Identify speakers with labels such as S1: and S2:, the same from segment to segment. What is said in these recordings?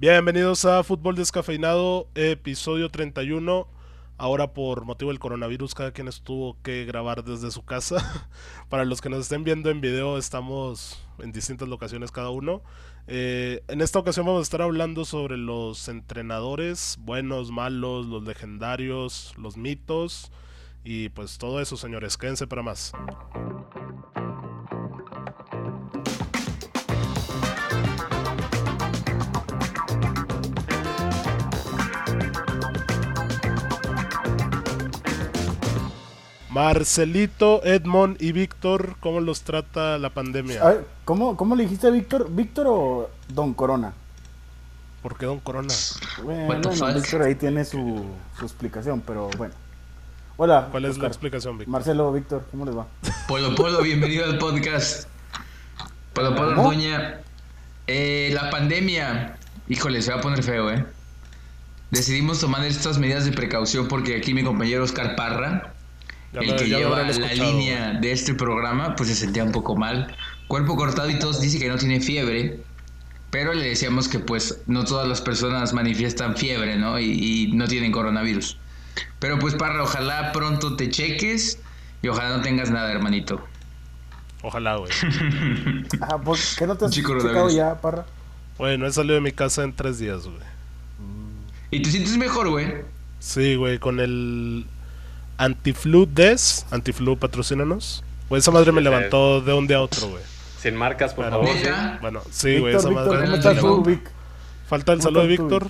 S1: Bienvenidos a Fútbol Descafeinado, episodio 31. Ahora por motivo del coronavirus cada quien estuvo que grabar desde su casa. Para los que nos estén viendo en video estamos en distintas locaciones cada uno. Eh, en esta ocasión vamos a estar hablando sobre los entrenadores, buenos, malos, los legendarios, los mitos y pues todo eso señores. Quédense para más. Marcelito, Edmond y Víctor, ¿cómo los trata la pandemia?
S2: Ver, ¿cómo, ¿Cómo le dijiste a Víctor? ¿Víctor o Don Corona?
S1: ¿Por qué Don Corona?
S2: Bueno? Víctor ahí tiene su, su explicación, pero bueno. Hola.
S1: ¿Cuál es la explicación, Víctor?
S2: Marcelo, Víctor, ¿cómo les va?
S3: Polo Polo, bienvenido al podcast. Polo Polo
S2: ¿Cómo?
S3: Orduña. Eh, la pandemia. Híjole, se va a poner feo, ¿eh? Decidimos tomar estas medidas de precaución porque aquí mi compañero Oscar Parra,
S1: Ya
S3: el
S1: lo-
S3: que
S1: ya
S3: lleva la línea de este programa, pues se sentía un poco mal. Cuerpo cortado y tos, dice que no tiene fiebre. Pero le decíamos que pues no todas las personas manifiestan fiebre, ¿no? Y, y no tienen coronavirus. Pero pues Parra, ojalá pronto te cheques y ojalá no tengas nada, hermanito.
S1: Ojalá, güey.
S2: Ah, ¿por qué no te has checado
S3: coronavirus.
S2: ya, Parra?
S1: Güey, no he salido de mi casa en tres días, güey.
S3: ¿Y te sientes mejor, güey?
S1: Sí, güey, con el Antiflu Des, Antiflu patrocínanos. Güey, esa madre me
S4: Sí, sí.
S1: levantó de un día a otro, güey.
S4: Sin marcas, por
S1: Pero-
S4: favor.
S3: ¿Neta?
S1: Bueno, sí, güey, esa madre.
S2: ¿cómo estás tú,
S3: no.
S2: Vic?
S1: Falta el
S2: ¿Cómo
S1: saludo de Víctor.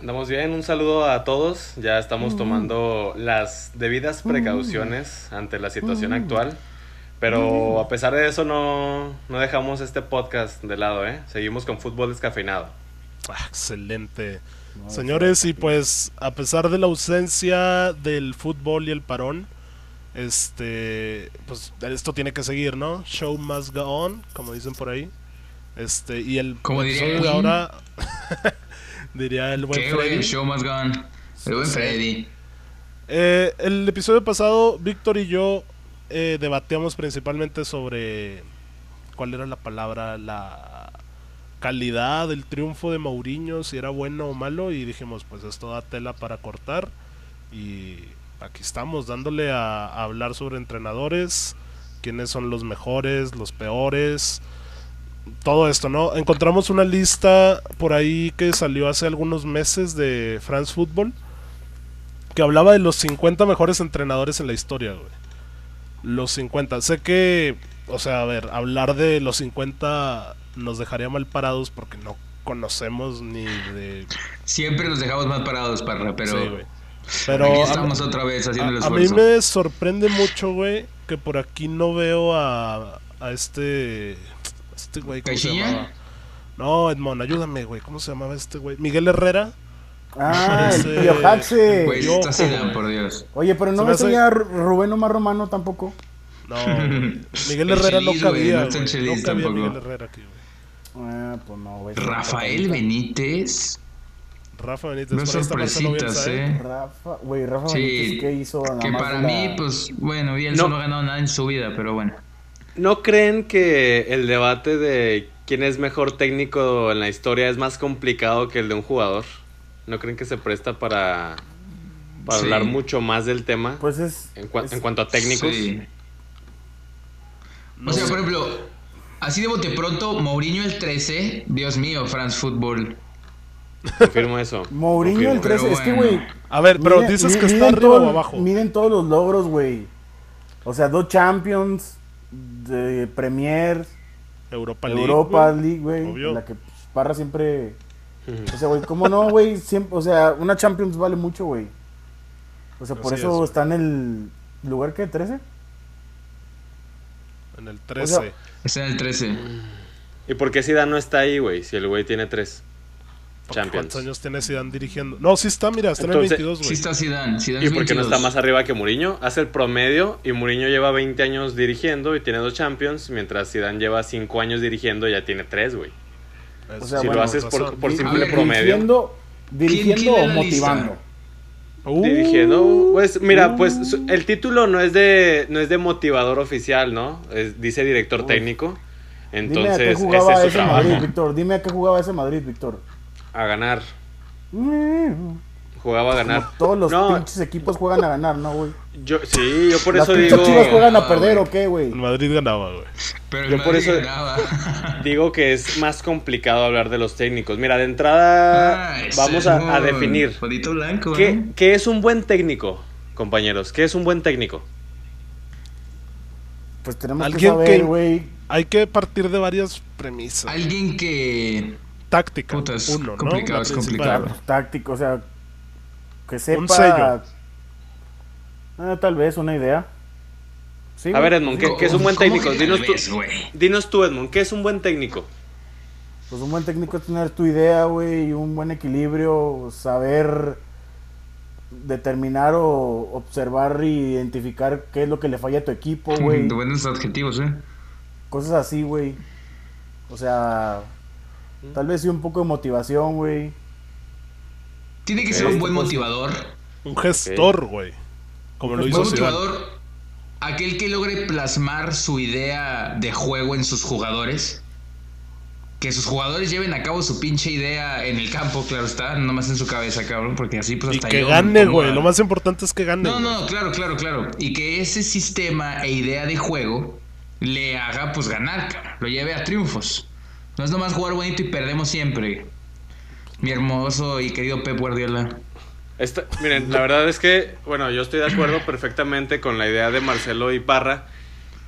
S4: Andamos bien, un saludo a todos. Ya estamos tomando las debidas precauciones ante la situación actual. Pero a pesar de eso no, no dejamos este podcast de lado, ¿eh? Seguimos con fútbol descafeinado.
S1: Ah, excelente. Señores, y pues a pesar de la ausencia del fútbol y el parón, este, pues esto tiene que seguir, ¿no? Show must go on, como dicen por ahí. Este, y el
S3: Como diría
S1: de ahora diría el buen. Freddy.
S3: El show más gone. El buen
S1: Sí.
S3: Freddy.
S1: Eh, el episodio pasado, Víctor y yo eh, debatíamos principalmente sobre cuál era la palabra, la calidad del triunfo de Mourinho, si era bueno o malo, y dijimos, pues esto da tela para cortar. Y aquí estamos dándole a, a hablar sobre entrenadores, quiénes son los mejores, los peores, todo esto, ¿no? Encontramos una lista por ahí que salió hace algunos meses de France Football que hablaba de los 50 mejores entrenadores en la historia, güey. Los 50. Sé que, o sea, a ver, hablar de los 50 nos dejaría mal parados porque no conocemos ni de...
S3: Siempre nos dejamos mal parados, Parra, pero...
S1: Sí, güey. Pero
S3: aquí
S1: a-
S3: estamos otra vez haciendo el
S1: a, a mí
S3: esfuerzo.
S1: me sorprende mucho, güey, que por aquí no veo a, a este... Este güey, ¿cómo se llamaba? No, Edmond, ayúdame, güey. ¿Cómo se llamaba este güey? Miguel Herrera.
S2: Ah, el Pío Haxe.
S3: Güey,
S1: Yo,
S3: está Zidane,
S1: güey.
S3: por Dios.
S2: Oye, pero no
S1: me hace-
S2: Ru- Rubén Omar Romano tampoco.
S1: No. Miguel
S3: El
S1: Herrera no
S3: güey,
S1: cabía,
S3: no
S1: güey.
S3: Chelis
S1: No cabía
S3: tampoco.
S1: Miguel Herrera aquí, güey.
S2: Ah, pues no, güey.
S3: Rafael Benítez.
S1: Rafa Benítez.
S3: No sorpresitas,
S1: Bielsa,
S3: eh.
S2: Rafa, güey, Rafa
S3: Sí,
S2: Benítez, ¿qué hizo? Nada
S3: Que para
S2: la-
S3: mí, pues, bueno, Bielsa no.
S4: No.
S3: ha ganado nada en su vida, pero bueno.
S4: ¿No creen que el debate de quién es mejor técnico en la historia es más complicado que el de un jugador? ¿No creen que se presta para, para
S3: Sí.
S4: hablar mucho más del tema
S2: Pues es.
S4: en, cua-
S2: es-
S4: en cuanto a técnicos?
S3: Sí.
S1: No
S3: o sea,
S1: sé.
S3: por ejemplo, así de bote pronto, Mourinho el 13, Dios mío, France Football.
S4: Confirmo eso.
S2: Mourinho el
S4: confirmo.
S2: 13,
S3: Pero
S2: es que,
S3: bueno.
S2: güey.
S1: A ver, pero
S2: miden-
S1: dices que está arriba
S2: todo-
S1: o abajo.
S2: Miden todos los logros, güey. O sea, dos Champions, de Premier,
S1: Europa League.
S2: Europa. League, güey. La que Parra siempre. O sea, güey, ¿cómo no, güey? Siempre, o sea, una Champions vale mucho, güey. O sea, por
S1: Así
S2: eso
S1: es.
S2: está en el lugar que 13.
S1: En el
S2: O
S1: 13.
S2: sea,
S3: Está en el 13.
S4: ¿Y por qué Zidane no está ahí, güey? Si el güey tiene tres
S1: Porque
S4: Champions.
S1: ¿Cuántos años tiene Zidane dirigiendo? No, sí está, mira, está
S4: Entonces,
S1: en el 22, güey.
S3: Sí está Zidane. Zidane
S4: ¿Y por qué no
S3: 22.
S4: está más arriba que Mourinho? Hace el promedio y Mourinho lleva 20 años dirigiendo y tiene dos Champions, mientras Zidane lleva 5 años dirigiendo y ya tiene 3, güey.
S2: O sea,
S4: si
S2: bueno,
S4: lo haces por, por simple
S3: ver,
S4: promedio.
S2: Dirigiendo, dirigiendo
S3: quién
S2: o
S3: es la
S2: motivando.
S3: lista?
S1: Uh,
S4: Dirigiendo, pues mira, pues el título no es de no es de motivador oficial, ¿no? Es- dice director técnico.
S2: Dime a
S4: Entonces,
S2: qué
S4: ese es su
S2: ese
S4: trabajo.
S2: Madrid, Víctor. Dime a qué jugaba ese Madrid, Víctor.
S4: A ganar.
S2: Mm,
S4: Jugaba a ganar.
S2: como todos los
S4: no,
S2: pinches equipos juegan a ganar, ¿no, güey?
S4: Yo, sí, yo por
S2: ¿Las
S4: eso digo,
S2: chivas juegan a
S3: Ah,
S2: perder o qué, güey?
S1: El Madrid ganaba, güey.
S3: Pero
S4: Yo por
S3: Madrid
S4: eso-
S3: ganaba.
S4: digo que es más complicado hablar de los técnicos. Mira, de entrada
S3: Ah,
S4: vamos a, definir.
S3: Blanco,
S4: ¿Qué,
S3: ¿eh?
S4: qué es un buen técnico, compañeros? ¿Qué es un buen técnico?
S2: Pues tenemos que
S1: Alguien
S2: saber,
S1: que-
S2: güey.
S1: Hay que partir de varias premisas.
S3: Alguien que.
S1: Táctica,
S3: Puta, es
S1: uno, ¿no?
S3: complicado,
S1: La
S3: es
S1: principal.
S3: complicado.
S2: táctico, o sea, que sepa.
S1: Un sello.
S2: Ah, tal vez una idea. Sí,
S4: A ver, Edmond, ¿qué, qué es un buen
S3: ¿Cómo
S4: técnico?
S3: que
S4: Dinos tú, dinos tú, Edmond, ¿qué es un buen técnico?
S2: Pues un buen técnico es tener tu idea, güey, y un buen equilibrio, saber determinar o observar y identificar qué es lo que le falla a tu equipo, güey.
S3: De buenos adjetivos, ¿eh?
S2: Cosas así, güey. O sea, tal vez sí un poco de motivación, güey.
S3: Tiene que ser un buen motivador.
S1: Un gestor, güey. Como lo
S3: Un
S1: hizo Zidane.
S3: motivador. Aquel que logre plasmar su idea de juego en sus jugadores. Que sus jugadores lleven a cabo su pinche idea en el campo, claro está, no más en su cabeza, cabrón, porque así pues
S1: Y
S3: hasta
S1: que
S3: yo
S1: gane, güey.
S3: a-
S1: Lo más importante es que gane.
S3: No,
S1: güey.
S3: no, claro, claro, claro. Y que ese sistema e idea de juego le haga pues ganar, cabrón. Lo lleve a triunfos. No es nomás jugar bonito y perdemos siempre. Mi hermoso y querido Pep Guardiola.
S4: Esta- miren, la verdad es que, bueno, yo estoy de acuerdo perfectamente con la idea de Marcelo y Parra.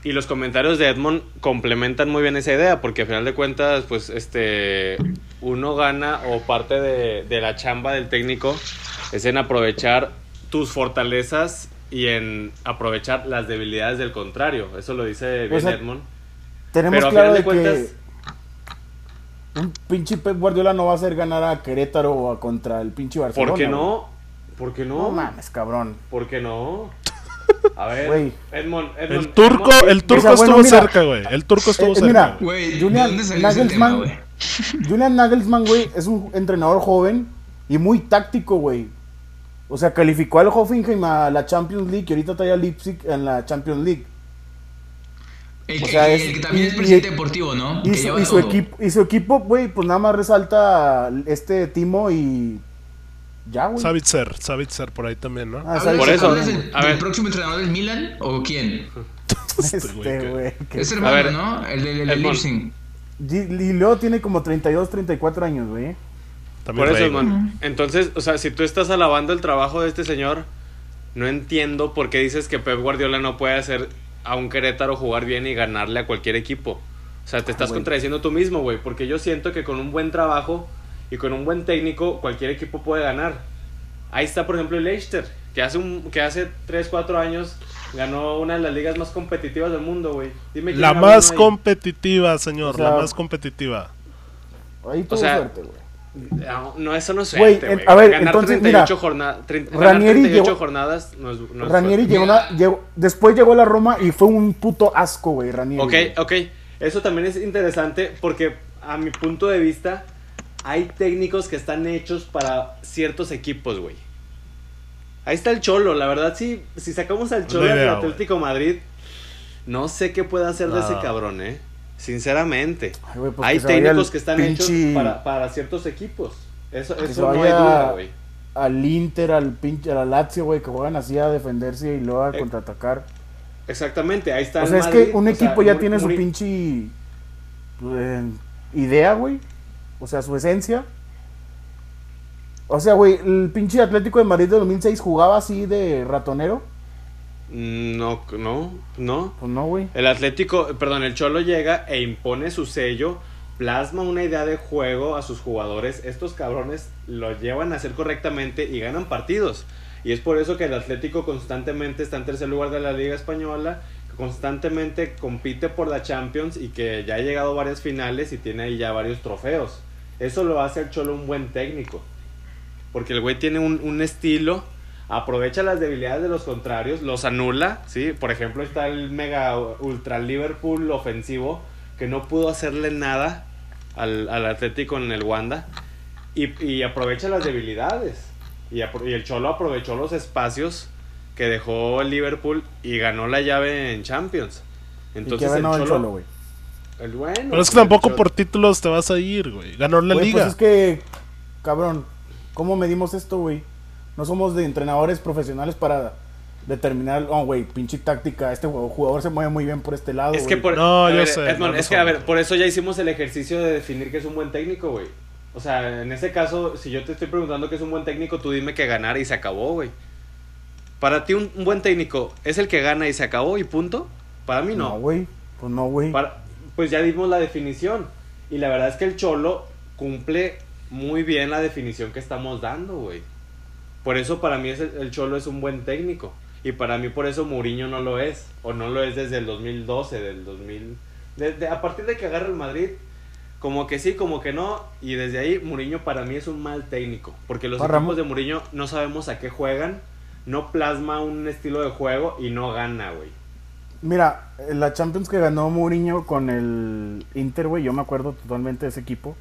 S4: Y los comentarios de Edmond complementan muy bien esa idea, porque a final de cuentas, pues, este, uno gana o parte de, de la chamba del técnico es en aprovechar tus fortalezas y en aprovechar las debilidades del contrario. Eso lo dice bien
S2: O sea,
S4: Edmond.
S2: Tenemos
S4: Pero
S2: claro de
S4: cuentas,
S2: que un pinche Pep Guardiola no va a hacer ganar a Querétaro o a contra el pinche Barcelona.
S4: ¿por qué
S2: güey.
S4: no? ¿Por qué no?
S2: No mames, cabrón.
S4: ¿Por qué no? A ver. Edmond, Edmond,
S1: El turco,
S4: Edmond,
S1: el turco
S2: O sea, bueno,
S1: estuvo
S2: mira,
S1: cerca, güey. El turco estuvo
S2: eh,
S1: cerca.
S2: mira,
S1: güey.
S3: Güey, ¿de
S2: Julian
S3: tema,
S2: Nagelsmann,
S3: güey?
S2: Julian Nagelsmann, güey, es un entrenador joven y muy táctico, güey. O sea, calificó al Hoffenheim a la Champions League y ahorita trae a Leipzig en la Champions League.
S3: El,
S2: O
S3: que,
S2: sea,
S3: el
S2: es-
S3: que también
S2: y-
S3: es presidente
S2: y-
S3: deportivo, ¿no?
S2: Y
S3: que
S2: su,
S3: lleva
S2: y su
S3: todo.
S2: equipo, y su equipo, güey, pues nada más resalta este Timo y ya, güey.
S1: Savitzer, Savitzer por ahí también, ¿no?
S2: Ah,
S3: ¿Hablas-
S2: ¿sabes
S4: Por
S2: qué
S4: eso,
S3: ¿hablas
S2: cabrón,
S3: del,
S4: a ver.
S3: próximo entrenador del Milan o quién?
S1: Este
S2: Este,
S1: güey que-
S3: Es hermano,
S4: ver.
S3: ¿no? El del. Leipzig.
S2: Y y luego tiene como 32, 34 años, güey.
S1: También
S4: Por eso, man. Entonces, o sea, si tú estás alabando el trabajo de este señor, no entiendo por qué dices que Pep Guardiola no puede hacer a un Querétaro jugar bien y ganarle a cualquier equipo. O sea, te estás
S2: güey.
S4: contradiciendo tú mismo, güey, porque yo siento que con un buen trabajo y con un buen técnico cualquier equipo puede ganar. Ahí está, por ejemplo, el Leicester, que hace un que hace 3, 4 años ganó una de las ligas más competitivas del mundo, güey. Dime
S1: La más
S4: ahí.
S1: competitiva, señor.
S2: O sea,
S1: la más competitiva.
S2: Ahí tuvo
S4: sea,
S2: suerte, güey.
S4: No, no, eso no es
S2: Güey,
S4: suerte, güey.
S2: a ver,
S4: ganar
S2: entonces,
S4: 38,
S2: mira,
S4: jorna- trein- ganar
S2: Ranieri
S4: 38
S2: llegó-
S4: jornadas no es, no es
S2: Ranieri llegó, una- llegó- después llegó a la Roma y fue un puto asco, güey, Ranieri.
S4: Ok,
S2: güey.
S4: ok. Eso también es interesante porque a mi punto de vista hay técnicos que están hechos para ciertos equipos, güey. Ahí está el Cholo, la verdad sí, si sacamos al Cholo del Atlético Madrid, no sé qué puede hacer de ese cabrón, eh. Sinceramente.
S2: Ay, pues
S4: hay técnicos
S2: al
S4: que están
S2: pinche-
S4: hechos para, para ciertos equipos. Eso,
S2: Que
S4: eso no hay duda, güey.
S2: al Inter, al pinche, a la Lazio, güey, que juegan así a defenderse y luego a
S4: Eh,
S2: contraatacar.
S4: Exactamente, ahí está
S2: O
S4: el
S2: sea, es
S4: Madrid,
S2: que un
S4: sea,
S2: equipo ya tiene su pinche eh, idea, güey. O sea, su esencia. O sea, güey, el pinche Atlético de Madrid de 2006 jugaba así de ratonero.
S4: No, no, no.
S2: Pues no, güey.
S4: El Atlético, perdón, el Cholo llega e impone su sello, plasma una idea de juego a sus jugadores. Estos cabrones lo llevan a hacer correctamente y ganan partidos. Y es por eso que el Atlético constantemente está en tercer lugar de la Liga Española, que constantemente compite por la Champions y que ya ha llegado a varias finales y tiene ahí ya varios trofeos. Eso lo hace al Cholo un buen técnico. Porque el güey tiene un, un estilo, aprovecha las debilidades de los contrarios, los anula, ¿sí? Por ejemplo, está el mega ultra Liverpool ofensivo, que no pudo hacerle nada al, al Atlético en el Wanda, y, y aprovecha las debilidades. Y, el Cholo aprovechó los espacios que dejó el Liverpool y ganó la llave en Champions.
S2: ¿Y
S4: Entonces
S2: qué ganó el
S4: Cholo,
S2: Cholo, güey?
S4: El bueno,
S1: Pero es que tampoco por títulos te vas a ir, güey. Ganó la
S2: Güey,
S1: liga.
S2: Pues es que cabrón, ¿cómo medimos esto, güey? No somos de entrenadores profesionales para determinar, oh, güey, pinche táctica, este jugador se mueve muy bien por este lado.
S4: Es que por,
S1: No,
S4: a
S1: yo
S4: ver,
S1: sé,
S4: Edmond,
S1: no
S4: es que a ver, por eso ya hicimos el ejercicio de definir que es un buen técnico, güey. O sea, en ese caso, si yo te estoy preguntando que es un buen técnico, tú dime que ganar y se acabó, güey. Para ti un, un buen técnico es el que gana y se acabó y punto. Para mí
S2: No,
S4: no.
S2: güey. Pues no, güey.
S4: Para- pues ya dimos la definición. Y la verdad es que el Cholo cumple muy bien la definición que estamos dando, güey. Por eso para mí es el, el Cholo es un buen técnico. Y para mí por eso Mourinho no lo es. O no lo es desde el 2012, del 2000... Desde, a partir de que agarra el Madrid, como que sí, como que no. Y desde ahí Mourinho para mí es un mal técnico. Porque los equipos
S2: Mo-
S4: de Mourinho no sabemos a qué juegan. No plasma un estilo de juego y no gana, güey.
S2: Mira, la Champions que ganó Mourinho con el Inter, güey, yo me acuerdo totalmente de ese equipo.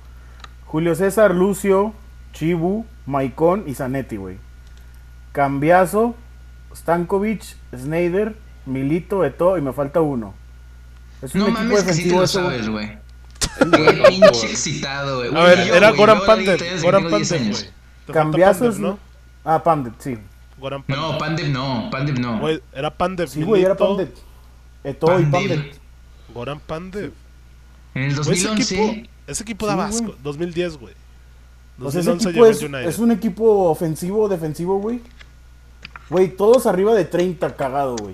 S2: Julio César, Lucio, Chibu, Maicon y Zanetti, güey. Cambiazo, Stankovic, Snyder, Milito, Eto y me falta uno. Es
S3: No mames que sí te lo
S2: güey.
S3: sabes, güey. Qué pinche excitado, güey.
S1: A
S3: Güey,
S1: ver,
S3: yo,
S1: era
S3: güey,
S1: Goran Pandev. Goran
S3: tengo 10
S1: Pandev, güey. Te falta
S2: Cambiazo es...
S1: Pandev, ¿no?
S2: Ah, Pandet, sí.
S1: Goran Pandev.
S3: No, Pandev no, Pandev no.
S1: Güey, era Pandev.
S2: Sí, güey, era
S1: Milito,
S2: Pandet. Eto y
S3: Pandev.
S1: Goran Pandev.
S3: En el
S1: Güey, ese
S3: 2011.
S1: equipo, ese equipo da
S2: Sí,
S1: asco.
S2: güey.
S1: 2010, güey.
S2: O sea, ese
S1: 2011
S2: equipo es, es un equipo ofensivo, defensivo, güey. Güey, todos arriba de 30 cagado, güey.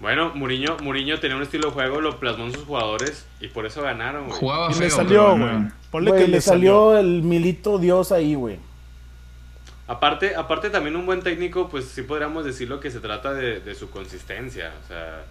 S4: Bueno, Mourinho, Mourinho tenía un estilo de juego, lo plasmó en sus jugadores y por eso ganaron, güey.
S3: Jugaba
S1: Y
S3: feo.
S1: le salió, güey. Ponle
S2: Güey,
S1: que
S2: le salió el milito Dios ahí, güey.
S4: Aparte, aparte también un buen técnico, pues sí podríamos decirlo que se trata de, de su consistencia. O sea,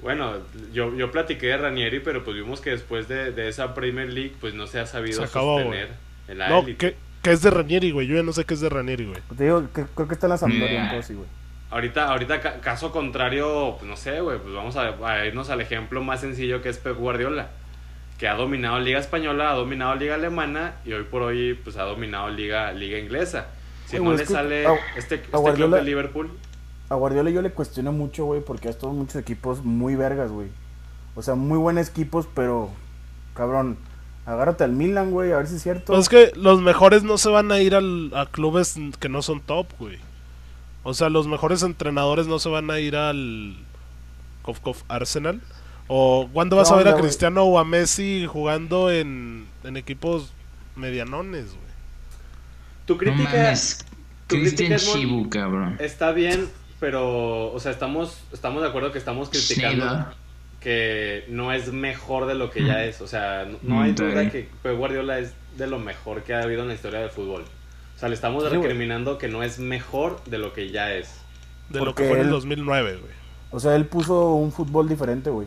S4: bueno, yo, yo platiqué de Ranieri, pero pues vimos que después de, de esa Premier League, pues no se ha sabido
S1: Se acabó,
S4: sostener en la
S1: No,
S4: élite.
S1: que es de Ranieri, güey. Yo ya no sé qué es de Ranieri, güey.
S2: Te digo, que, creo que está en la Sampdoria, güey.
S4: Ahorita, ahorita ca- caso contrario, pues no sé, güey, pues vamos a, a irnos al ejemplo más sencillo que es Pep Guardiola, que ha dominado Liga Española, ha dominado Liga Alemana y hoy por hoy pues ha dominado Liga, Liga Inglesa. Si no le sale
S2: a-
S4: este,
S2: a
S4: este club
S2: Guardiola-
S4: de Liverpool,
S2: A Guardiola yo le cuestiono mucho, güey, porque ha estado en muchos equipos muy vergas, güey. O sea, muy buenos equipos, pero, cabrón, agárrate al Milan, güey, a ver si es cierto.
S1: Pues es que los mejores no se van a ir al, a clubes que no son top, güey. O sea, los mejores entrenadores no se van a ir al Kof Kof Arsenal. O cuándo vas
S2: ¿Qué
S1: a ver a? Cristiano o a Messi jugando en, en equipos medianones, güey.
S4: Tu
S3: No
S4: crítica
S3: mames.
S4: tu crítica, Edmond,
S3: Chibu, cabrón.
S4: está bien, pero, o sea, estamos, estamos de acuerdo que estamos criticando
S3: Schneider.
S4: que no es mejor de lo que ya es. O sea, no, no
S3: Mm,
S4: hay
S3: está
S4: duda
S3: bien.
S4: que Pep Guardiola es de lo mejor que ha habido en la historia del fútbol. O sea, le estamos
S2: Sí,
S4: recriminando que no es mejor de lo que ya es.
S1: De lo que fue en el
S2: él-
S1: 2009, güey.
S2: O sea, él puso un fútbol diferente, güey.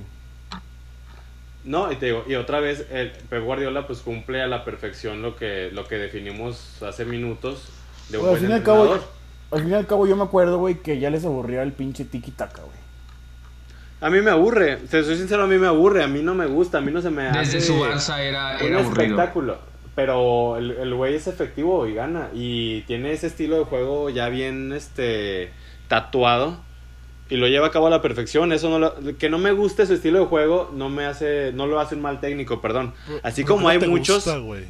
S4: No, y te digo, y otra vez el Pep Guardiola pues cumple a la perfección lo que lo que definimos hace minutos de un
S2: al
S4: buen
S2: fin y al cabo,
S4: entrenador.
S2: al fin y al cabo yo me acuerdo, güey, que ya les aburría el pinche tiki-taka, güey.
S4: A mí me aburre, te soy sincero, a mí me aburre, a mí no me gusta, a mí no se me hace
S3: Desde su Barça era,
S4: un
S3: era aburrido.
S4: espectáculo. Pero el el güey es efectivo y gana. Y tiene ese estilo de juego ya bien este tatuado. Y lo lleva a cabo a la perfección. Eso no lo- que no me guste su estilo de juego no me hace, no lo hace un mal técnico, perdón. Así
S1: ¿Por
S4: como hay
S1: no te
S4: muchos.
S1: gusta, güey?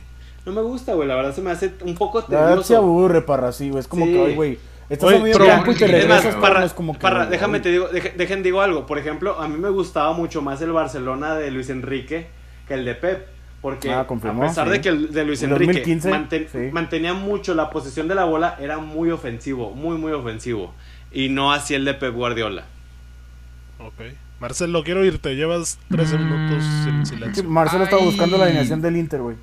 S4: no me gusta, güey. La verdad se me hace un poco
S2: La verdad se
S4: tedioso.
S2: aburre, parra, sí, güey. Es como
S4: Sí.
S2: que, ay, güey, estás medio
S1: pero-
S2: campo y te
S3: Es más,
S4: Es más,
S2: regresas, es como que...
S4: Parra,
S2: güey,
S4: déjame te digo, deje- dejen digo algo. Por ejemplo, a mí me gustaba mucho más el Barcelona de Luis Enrique que el de Pep. Porque
S2: Ah, confirmó,
S4: a pesar
S2: sí.
S4: de que el de Luis
S2: En
S4: Enrique
S2: 2015,
S4: manten-
S2: sí.
S4: mantenía mucho la posición de la bola, era muy ofensivo, muy, muy ofensivo. Y no así el de Pep Guardiola.
S1: Ok. Marcelo, quiero irte. Llevas 13
S3: Mm.
S1: minutos en silencio.
S2: Marcelo estaba buscando la alineación del Inter, güey.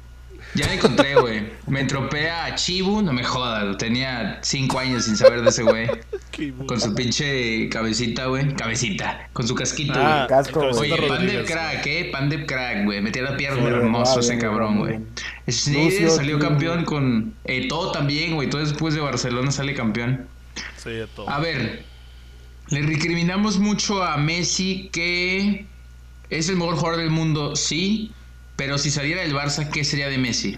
S3: Ya la encontré, güey. Me entropea a Chibu, no me jodas. Tenía cinco años sin saber de ese güey. Con su pinche cabecita, güey. Cabecita. Con su casquito,
S1: Ah,
S3: güey.
S2: casco,
S1: el
S2: güey.
S3: Oye, Pandep
S1: Rodríguez,
S3: crack, eh. Pandep crack, güey. Metía la pierna
S2: Sí,
S3: hermoso
S2: ah,
S3: ese cabrón, güey. Schneider salió campeón con. Eh, todo también, güey. Todo después de Barcelona sale campeón.
S1: Sí, de todo.
S3: A ver, le recriminamos mucho a Messi que es el mejor jugador del mundo, sí. Pero si saliera del Barça, ¿qué sería de Messi?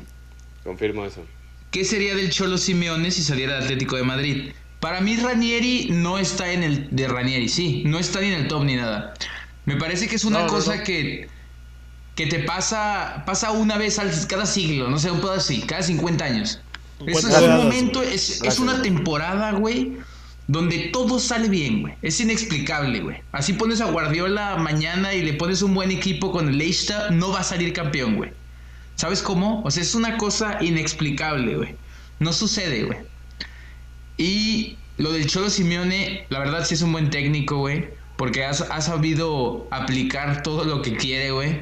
S4: Confirmo eso.
S3: ¿Qué sería del Cholo Simeone si saliera del Atlético de Madrid? Para mí Ranieri no está en el de Ranieri, sí, no está ni en el top ni nada. Me parece que es una
S1: No,
S3: cosa
S1: no.
S3: que que te pasa pasa una vez al, cada siglo, no sé, un pedo así, cada 50 años. Es
S1: Gracias,
S3: un momento, es, es una temporada, güey, donde todo sale bien, güey. Es inexplicable, güey. Así pones a Guardiola mañana y le pones un buen equipo con el Leicester, no va a salir campeón, güey. ¿Sabes cómo? O sea, es una cosa inexplicable, güey. No sucede, güey. Y lo del Cholo Simeone, la verdad sí es un buen técnico, güey. Porque ha, ha sabido aplicar todo lo que quiere, güey.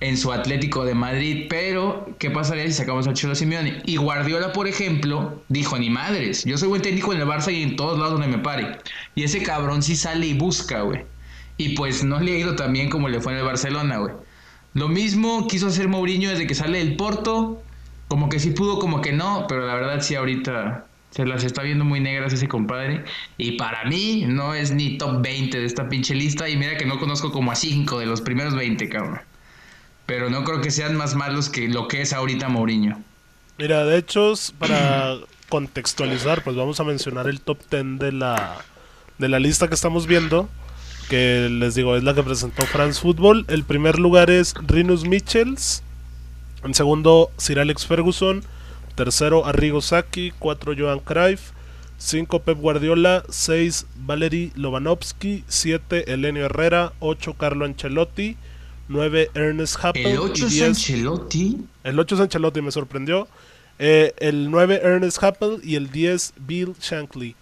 S3: En su Atlético de Madrid. Pero, ¿qué pasaría si sacamos al Cholo Simeone? Y Guardiola, por ejemplo, dijo, ni madres. Yo soy buen técnico en el Barça y en todos lados donde me pare. Y ese cabrón sí sale y busca, güey. Y pues no le ha ido tan bien como le fue en el Barcelona, güey. Lo mismo quiso hacer Mourinho desde que sale del Porto. Como que sí pudo, como que no. Pero la verdad sí ahorita se las está viendo muy negras ese compadre. Y para mí no es ni top 20 de esta pinche lista. Y mira que no conozco como a 5 de los primeros 20, cabrón. Pero no creo que sean más malos que lo que es ahorita Mourinho.
S1: Mira, de hecho, para contextualizar, pues vamos a mencionar el top 10 de la, de la lista que estamos viendo. Que les digo, es la que presentó France Football. El primer lugar es Rinus Michels. En segundo, Sir Alex Ferguson. Tercero, Arrigo Sacchi. Cuatro, Johan Cruyff. Cinco, Pep Guardiola. Seis, Valery Lovanovsky. Siete, Elenio Herrera. Ocho, Carlo Ancelotti. Nueve, Ernest Happel.
S3: El 8
S1: y
S3: es
S1: 10,
S3: Ancelotti.
S1: el 8 es Ancelotti, me sorprendió. Eh, el 9 Ernest Happel y el 10 Bill Shankly.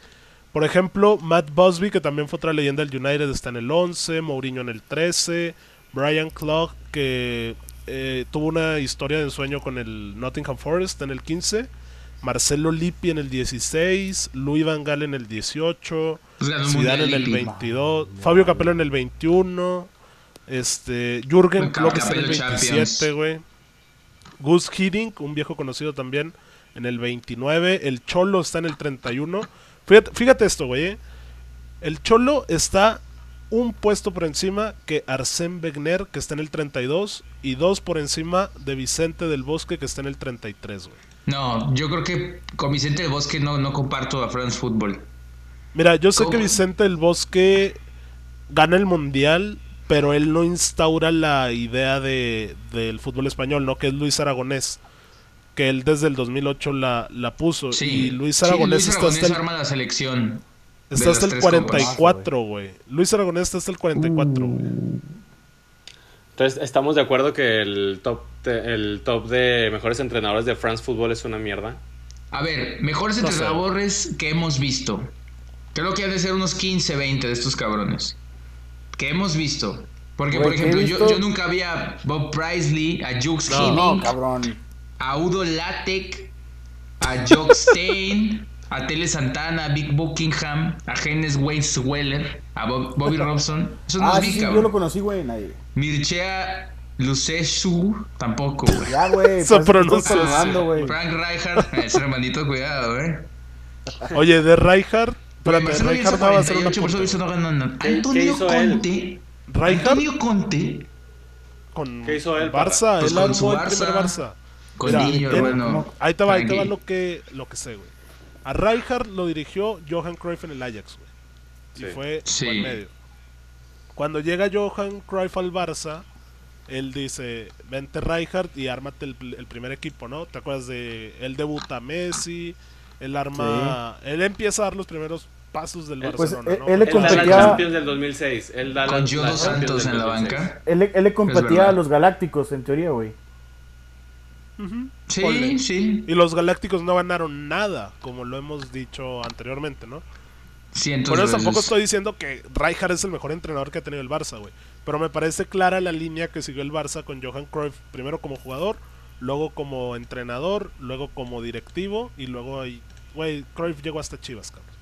S1: Por ejemplo, Matt Busby, que también fue otra leyenda del United, está en el 11, Mourinho en el 13, Brian Clough, que eh, tuvo una historia de ensueño con el Nottingham Forest en el 15, Marcelo Lippi en el 16, Louis Van Gaal en el 18,
S3: Pues
S1: Zidane en el
S3: Lippi.
S1: 22, Fabio Capello en el 21, este, Jürgen Klopp está en el
S3: Capello
S1: 27,
S3: Champions.
S1: güey. Gus Hiddink, un viejo conocido también, en el 29. El Cholo está en el 31. Fíjate, fíjate esto, güey. eh. El Cholo está un puesto por encima que Arsène Wenger, que está en el 32, y dos por encima de Vicente del Bosque, que está en el 33, güey.
S3: No, yo creo que con Vicente del Bosque no, no comparto a France Football.
S1: Mira, yo sé
S3: ¿Cómo?
S1: que Vicente del Bosque gana el mundial, pero él no instaura la idea de, del fútbol español, ¿no? Que es Luis Aragonés. Que él desde el 2008 la, la puso.
S3: Sí,
S1: y Luis
S3: sí,
S1: Aragonés está
S3: Aragonés
S1: hasta el,
S3: arma la selección.
S1: está hasta el
S3: tres copas.
S1: 44, güey. Luis Aragonés está hasta el 44, güey.
S4: Entonces, estamos de acuerdo que el top, de, el top de mejores entrenadores de France Football es una mierda.
S3: A ver, mejores
S1: No sé.
S3: entrenadores que hemos visto. Creo que han de ser unos 15, 20 de estos cabrones. Que hemos visto. Porque,
S2: Güey,
S3: por
S2: ¿qué he
S3: ejemplo, yo, nunca vi a Bob Prisley, a Jukes
S1: No.
S2: No, cabrón.
S3: a Udo Lattek, a Jock Stein, a Tele Santana, a Big Buckingham, a Hennes Weisweller, a Bob- Bobby Robson. Eso no
S2: Ah,
S3: vi,
S2: sí, sí, yo
S3: cabrón.
S2: lo conocí, güey, nadie.
S3: Mircea Lucescu, tampoco, güey.
S2: Ya, güey. Saludando, güey.
S3: Frank Rijkaard, ese hermanito, cuidado, eh.
S1: Oye, de Rijkaard.
S3: Pero
S1: no va a ser una
S3: 48, por eso Bielsa
S1: puta.
S3: no ganó nada.
S4: ¿Qué- qué
S3: Antonio? Conte. Antonio Conte
S1: con
S4: ¿Qué hizo él,
S1: Barça.
S3: Pues
S1: él
S3: con su
S1: primer
S3: Barça. Con
S1: Mira,
S3: niño,
S1: él-
S3: hermano.
S1: Ahí te va, ahí te va lo que, lo que sé, güey. A Rijkaard lo dirigió Johan Cruyff en el Ajax, güey. Y
S4: Sí.
S1: fue
S3: Sí.
S1: por medio. Cuando llega Johan Cruyff al Barça, él dice, vente Rijkaard y ármate el, el primer equipo, ¿no? ¿Te acuerdas de él debuta a Messi, él arma, él empieza a dar los primeros pasos del
S4: Él-
S2: pues,
S1: Barcelona,
S2: él-
S1: ¿no?
S2: él le
S4: Él da la
S2: competía-
S4: Champions del 2006. Él da la,
S3: Con Santos en la
S4: 2006.
S3: banca.
S2: Él, le- él le competía a los Galácticos, en teoría, güey.
S3: Sí,
S1: Ponle.
S3: sí.
S1: Y los Galácticos no ganaron nada, como lo hemos dicho anteriormente, ¿no?
S3: Cientos
S1: Por eso tampoco
S3: veces.
S1: estoy diciendo que Rijkaard es el mejor entrenador que ha tenido el Barça, güey. Pero me parece clara la línea que siguió el Barça con Johan Cruyff, primero como jugador, luego como entrenador, luego como directivo y luego ahí, güey, Cruyff llegó hasta Chivas, cabrón.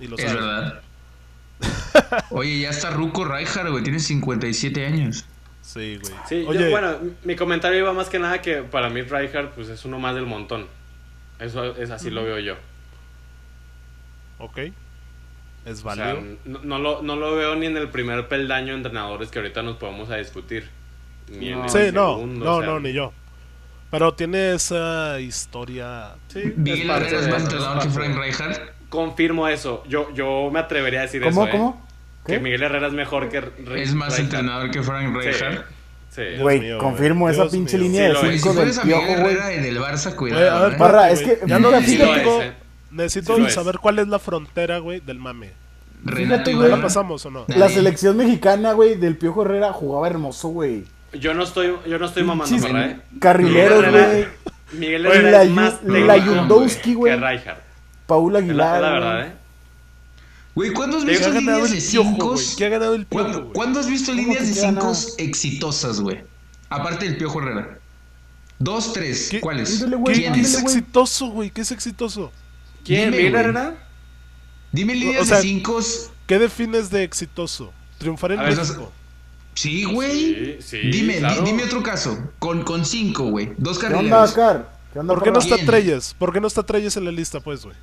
S1: Y lo
S3: Es verdad. Oye, ya está Ruco Rijkaard, güey. Tiene 57 años.
S1: Sí, güey.
S4: Sí, yo-
S1: Oye,
S4: bueno, mi comentario iba más que nada que para mí Rijkaard pues es uno más del montón. Eso es así lo veo yo.
S1: ok. Es
S4: O sea,
S1: válido.
S4: no, no lo, no lo veo ni en el primer peldaño de entrenadores que ahorita nos podemos a discutir. Ni en
S2: No.
S4: el
S1: sí, no,
S4: segundo,
S1: no,
S4: o sea,
S1: no, ni yo. Pero tiene esa historia.
S4: Sí, es
S3: Miguel es
S4: de
S3: más
S4: es
S3: entrenador que Frank Rijkaard.
S4: Confirmo eso. Yo, yo me atrevería a decir
S2: ¿Cómo,
S4: eso. ¿eh?
S2: cómo?
S4: Que
S2: ¿Qué?
S4: Miguel Herrera es mejor que Ri-
S3: Es más
S4: Rijkaard.
S3: entrenador que Frank
S4: Sí.
S3: Rijkaard.
S4: Sí.
S1: Dios
S2: Güey,
S1: mío,
S2: confirmo
S1: güey.
S2: esa
S1: Dios
S2: pinche
S1: mío.
S2: línea
S4: Sí
S2: de
S4: lo es.
S3: Güey, si
S2: cinco del
S3: a
S2: piojo, güey.
S3: Herrera en el Barça,
S1: a
S3: cuidado.
S1: ver,
S3: ¿eh?
S2: Barra, es que-.
S1: Ya no-
S4: Sí eh.
S1: Necesito
S4: Sí es.
S1: saber cuál es la frontera, güey, del mame.
S2: Fíjate,
S1: ¿Ya
S2: güey.
S1: la pasamos o no?
S2: La selección mexicana, güey, del Piojo Herrera jugaba hermoso, güey.
S4: Yo no estoy, yo no estoy mamando, ¿verdad? eh?
S2: Carrileros, güey.
S4: Miguel Herrera
S2: la
S4: es más
S2: la Yundowski, güey.
S4: que Rijkaard.
S2: Paul
S4: Es la,
S2: Aguilar.
S4: es la
S2: güey.
S4: verdad, ¿eh?
S3: Güey, ¿cuándo has
S1: ¿Qué
S3: visto líneas
S1: el
S3: de
S1: piojo,
S3: cinco?
S1: güey? ¿Qué ha ganado el piojo,
S3: ¿Cuándo,
S1: güey?
S3: cuándo has visto
S2: ¿Cómo
S3: líneas de
S2: qué ha
S3: cinco
S2: ganado?
S3: exitosas, güey? Aparte del Piojo Herrera. Dos, tres.
S1: ¿Qué?
S3: ¿Cuáles?
S2: Ándale, güey,
S1: ¿Qué,
S3: ¿Quién
S1: es exitoso, güey? ¿Qué es exitoso?
S4: ¿Quién?
S3: Dime,
S4: ¿Miguel. Herrera?
S3: Dime líneas
S1: O sea,
S3: de cinco.
S1: ¿Qué defines de exitoso? Triunfar en México.
S3: Sí, güey.
S4: Sí, sí,
S3: dime,
S4: claro.
S3: dime otro caso. Con, con cinco, güey. Dos
S2: ¿Qué onda,
S3: carrileros.
S2: Oscar? ¿Qué onda,
S1: ¿Por qué no está. Treyes? ¿Por qué no está Treyes en la lista, pues, güey?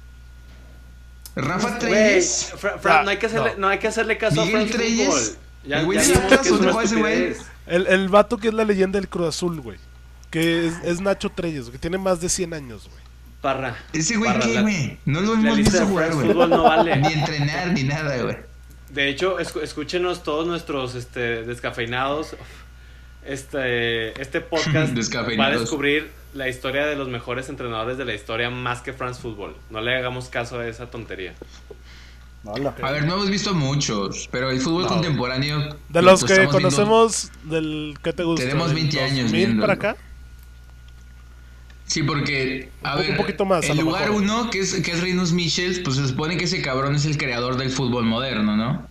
S3: Rafa Treyes.
S4: Fra- Fra-
S1: Ah,
S4: no, hay que hacerle,
S1: no.
S4: no. hay que hacerle caso
S3: Miguel
S4: a France
S3: Treyes.
S4: Ya,
S3: El güey
S4: ya
S3: ese güey.
S1: El, el vato que es la leyenda del Cruz Azul, güey. Que es, es Nacho Treyes, que tiene más de 100 años, güey.
S4: Parra.
S3: Ese güey, ¿qué, güey? No lo hemos visto
S4: de
S3: jugar, güey.
S4: No vale.
S3: Ni entrenar, ni nada, güey.
S4: De hecho, escúchenos todos nuestros este, descafeinados. Este, este podcast va a descubrir la historia de los mejores entrenadores de la historia más que France Football. No le hagamos caso a esa tontería.
S2: Hola.
S3: A ver, no hemos visto muchos, pero el fútbol
S1: No.
S3: contemporáneo.
S1: De
S3: lo
S1: los que
S3: viendo-
S1: conocemos, del ¿qué te gusta?
S3: Tenemos
S1: ¿Del
S3: 20 años
S1: 2000
S3: viéndolo.
S1: para acá?
S3: Sí, porque, a
S1: Un
S3: ver,
S1: un poquito más,
S3: el lugar
S1: mejor.
S3: uno, que es, que es Rinus Michels, pues se supone que ese cabrón es el creador del fútbol moderno, ¿no?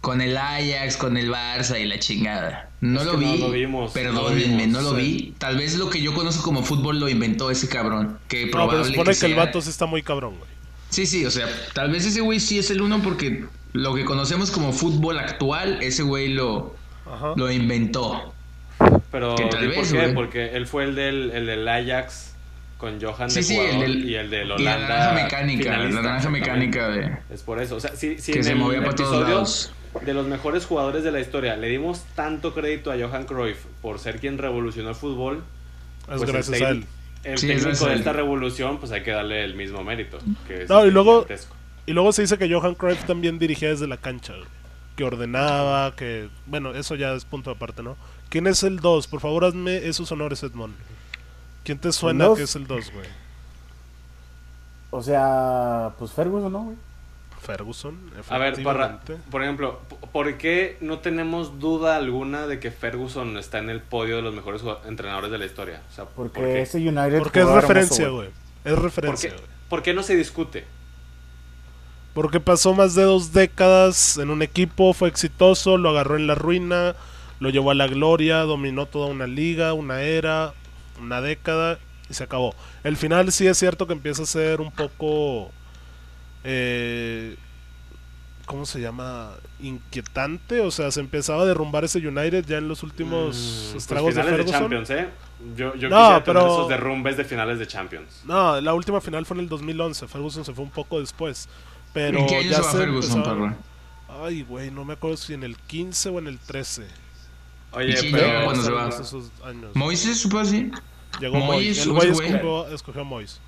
S3: Con el Ajax, con el Barça y la chingada. No
S4: Es
S3: lo vi.
S4: no lo vimos, no lo
S3: Perdónenme, no lo
S4: sí.
S3: vi. Tal vez lo que yo conozco como fútbol lo inventó ese cabrón. Que
S1: No, pero supone que, el
S3: sea-
S1: vato sí está muy cabrón, güey.
S3: Sí, sí, o sea, tal vez ese güey sí es el uno porque lo que conocemos como fútbol actual, ese güey lo,
S1: Ajá.
S3: lo inventó.
S4: Pero,
S3: Que tal
S4: ¿y
S3: vez,
S4: ¿por qué?
S3: güey.
S4: Porque él fue el del, el del Ajax con Johan
S3: Sí,
S4: de
S3: sí, el del,
S4: y el del
S3: y la
S4: Holanda.
S3: naranja mecánica, la naranja mecánica de...
S4: Es por eso. O sea, si, si
S3: Que
S4: en
S3: se
S4: el
S3: movía para todos lados.
S4: De los mejores jugadores de la historia le dimos tanto crédito a Johan Cruyff por ser quien revolucionó el fútbol,
S1: Es
S4: pues
S1: gracias
S4: el
S1: a él.
S4: el
S3: Sí,
S4: técnico de
S3: él.
S4: esta revolución, pues hay que darle el mismo mérito. Que es
S1: No, y luego-
S4: gigantesco.
S1: Y luego se dice que Johan Cruyff también dirigía desde la cancha. Que ordenaba, que... Bueno, eso ya es punto aparte, ¿no? ¿Quién es el 2? Por favor, hazme esos honores, Edmond. ¿Quién te suena que es el 2, güey?
S2: O sea, pues Ferguson, ¿no, güey?
S1: Ferguson,
S4: A ver,
S1: efectivamente.
S4: por ejemplo, ¿por qué no tenemos duda alguna de que Ferguson está en el podio de los mejores entrenadores de la historia? O sea, ¿por
S2: Porque
S4: qué?
S2: ese United.
S1: Porque es referencia, güey. Es
S4: ¿Por
S1: referencia,
S4: qué, por qué no se discute?
S1: Porque pasó más de dos décadas en un equipo, fue exitoso, lo agarró en la ruina, lo llevó a la gloria, dominó toda una liga, una era, una década y se acabó. El final sí es cierto que empieza a ser un poco... Eh, ¿Cómo se llama? Inquietante. O sea, se empezaba a derrumbar ese United ya en los últimos
S4: Mm, pues
S1: estragos de
S4: finales de. Champions, ¿eh? Yo, yo
S1: No,
S4: quisiera
S1: pero-
S4: tener esos derrumbes de finales de Champions.
S1: No, la última final fue en el 2011. Ferguson se fue un poco después. Pero
S3: ¿En qué año
S1: ya
S3: se Ferguson,
S1: empezaba-? Ay, güey, no me acuerdo si en el 15 o en el 13.
S4: Oye,
S3: ¿Y quién
S4: pero...
S3: cuando se va? Moises, supo así.
S1: Llegó
S3: Moyes,
S1: Moyes. El güey
S3: güey.
S1: escogió, escogió a Moyes.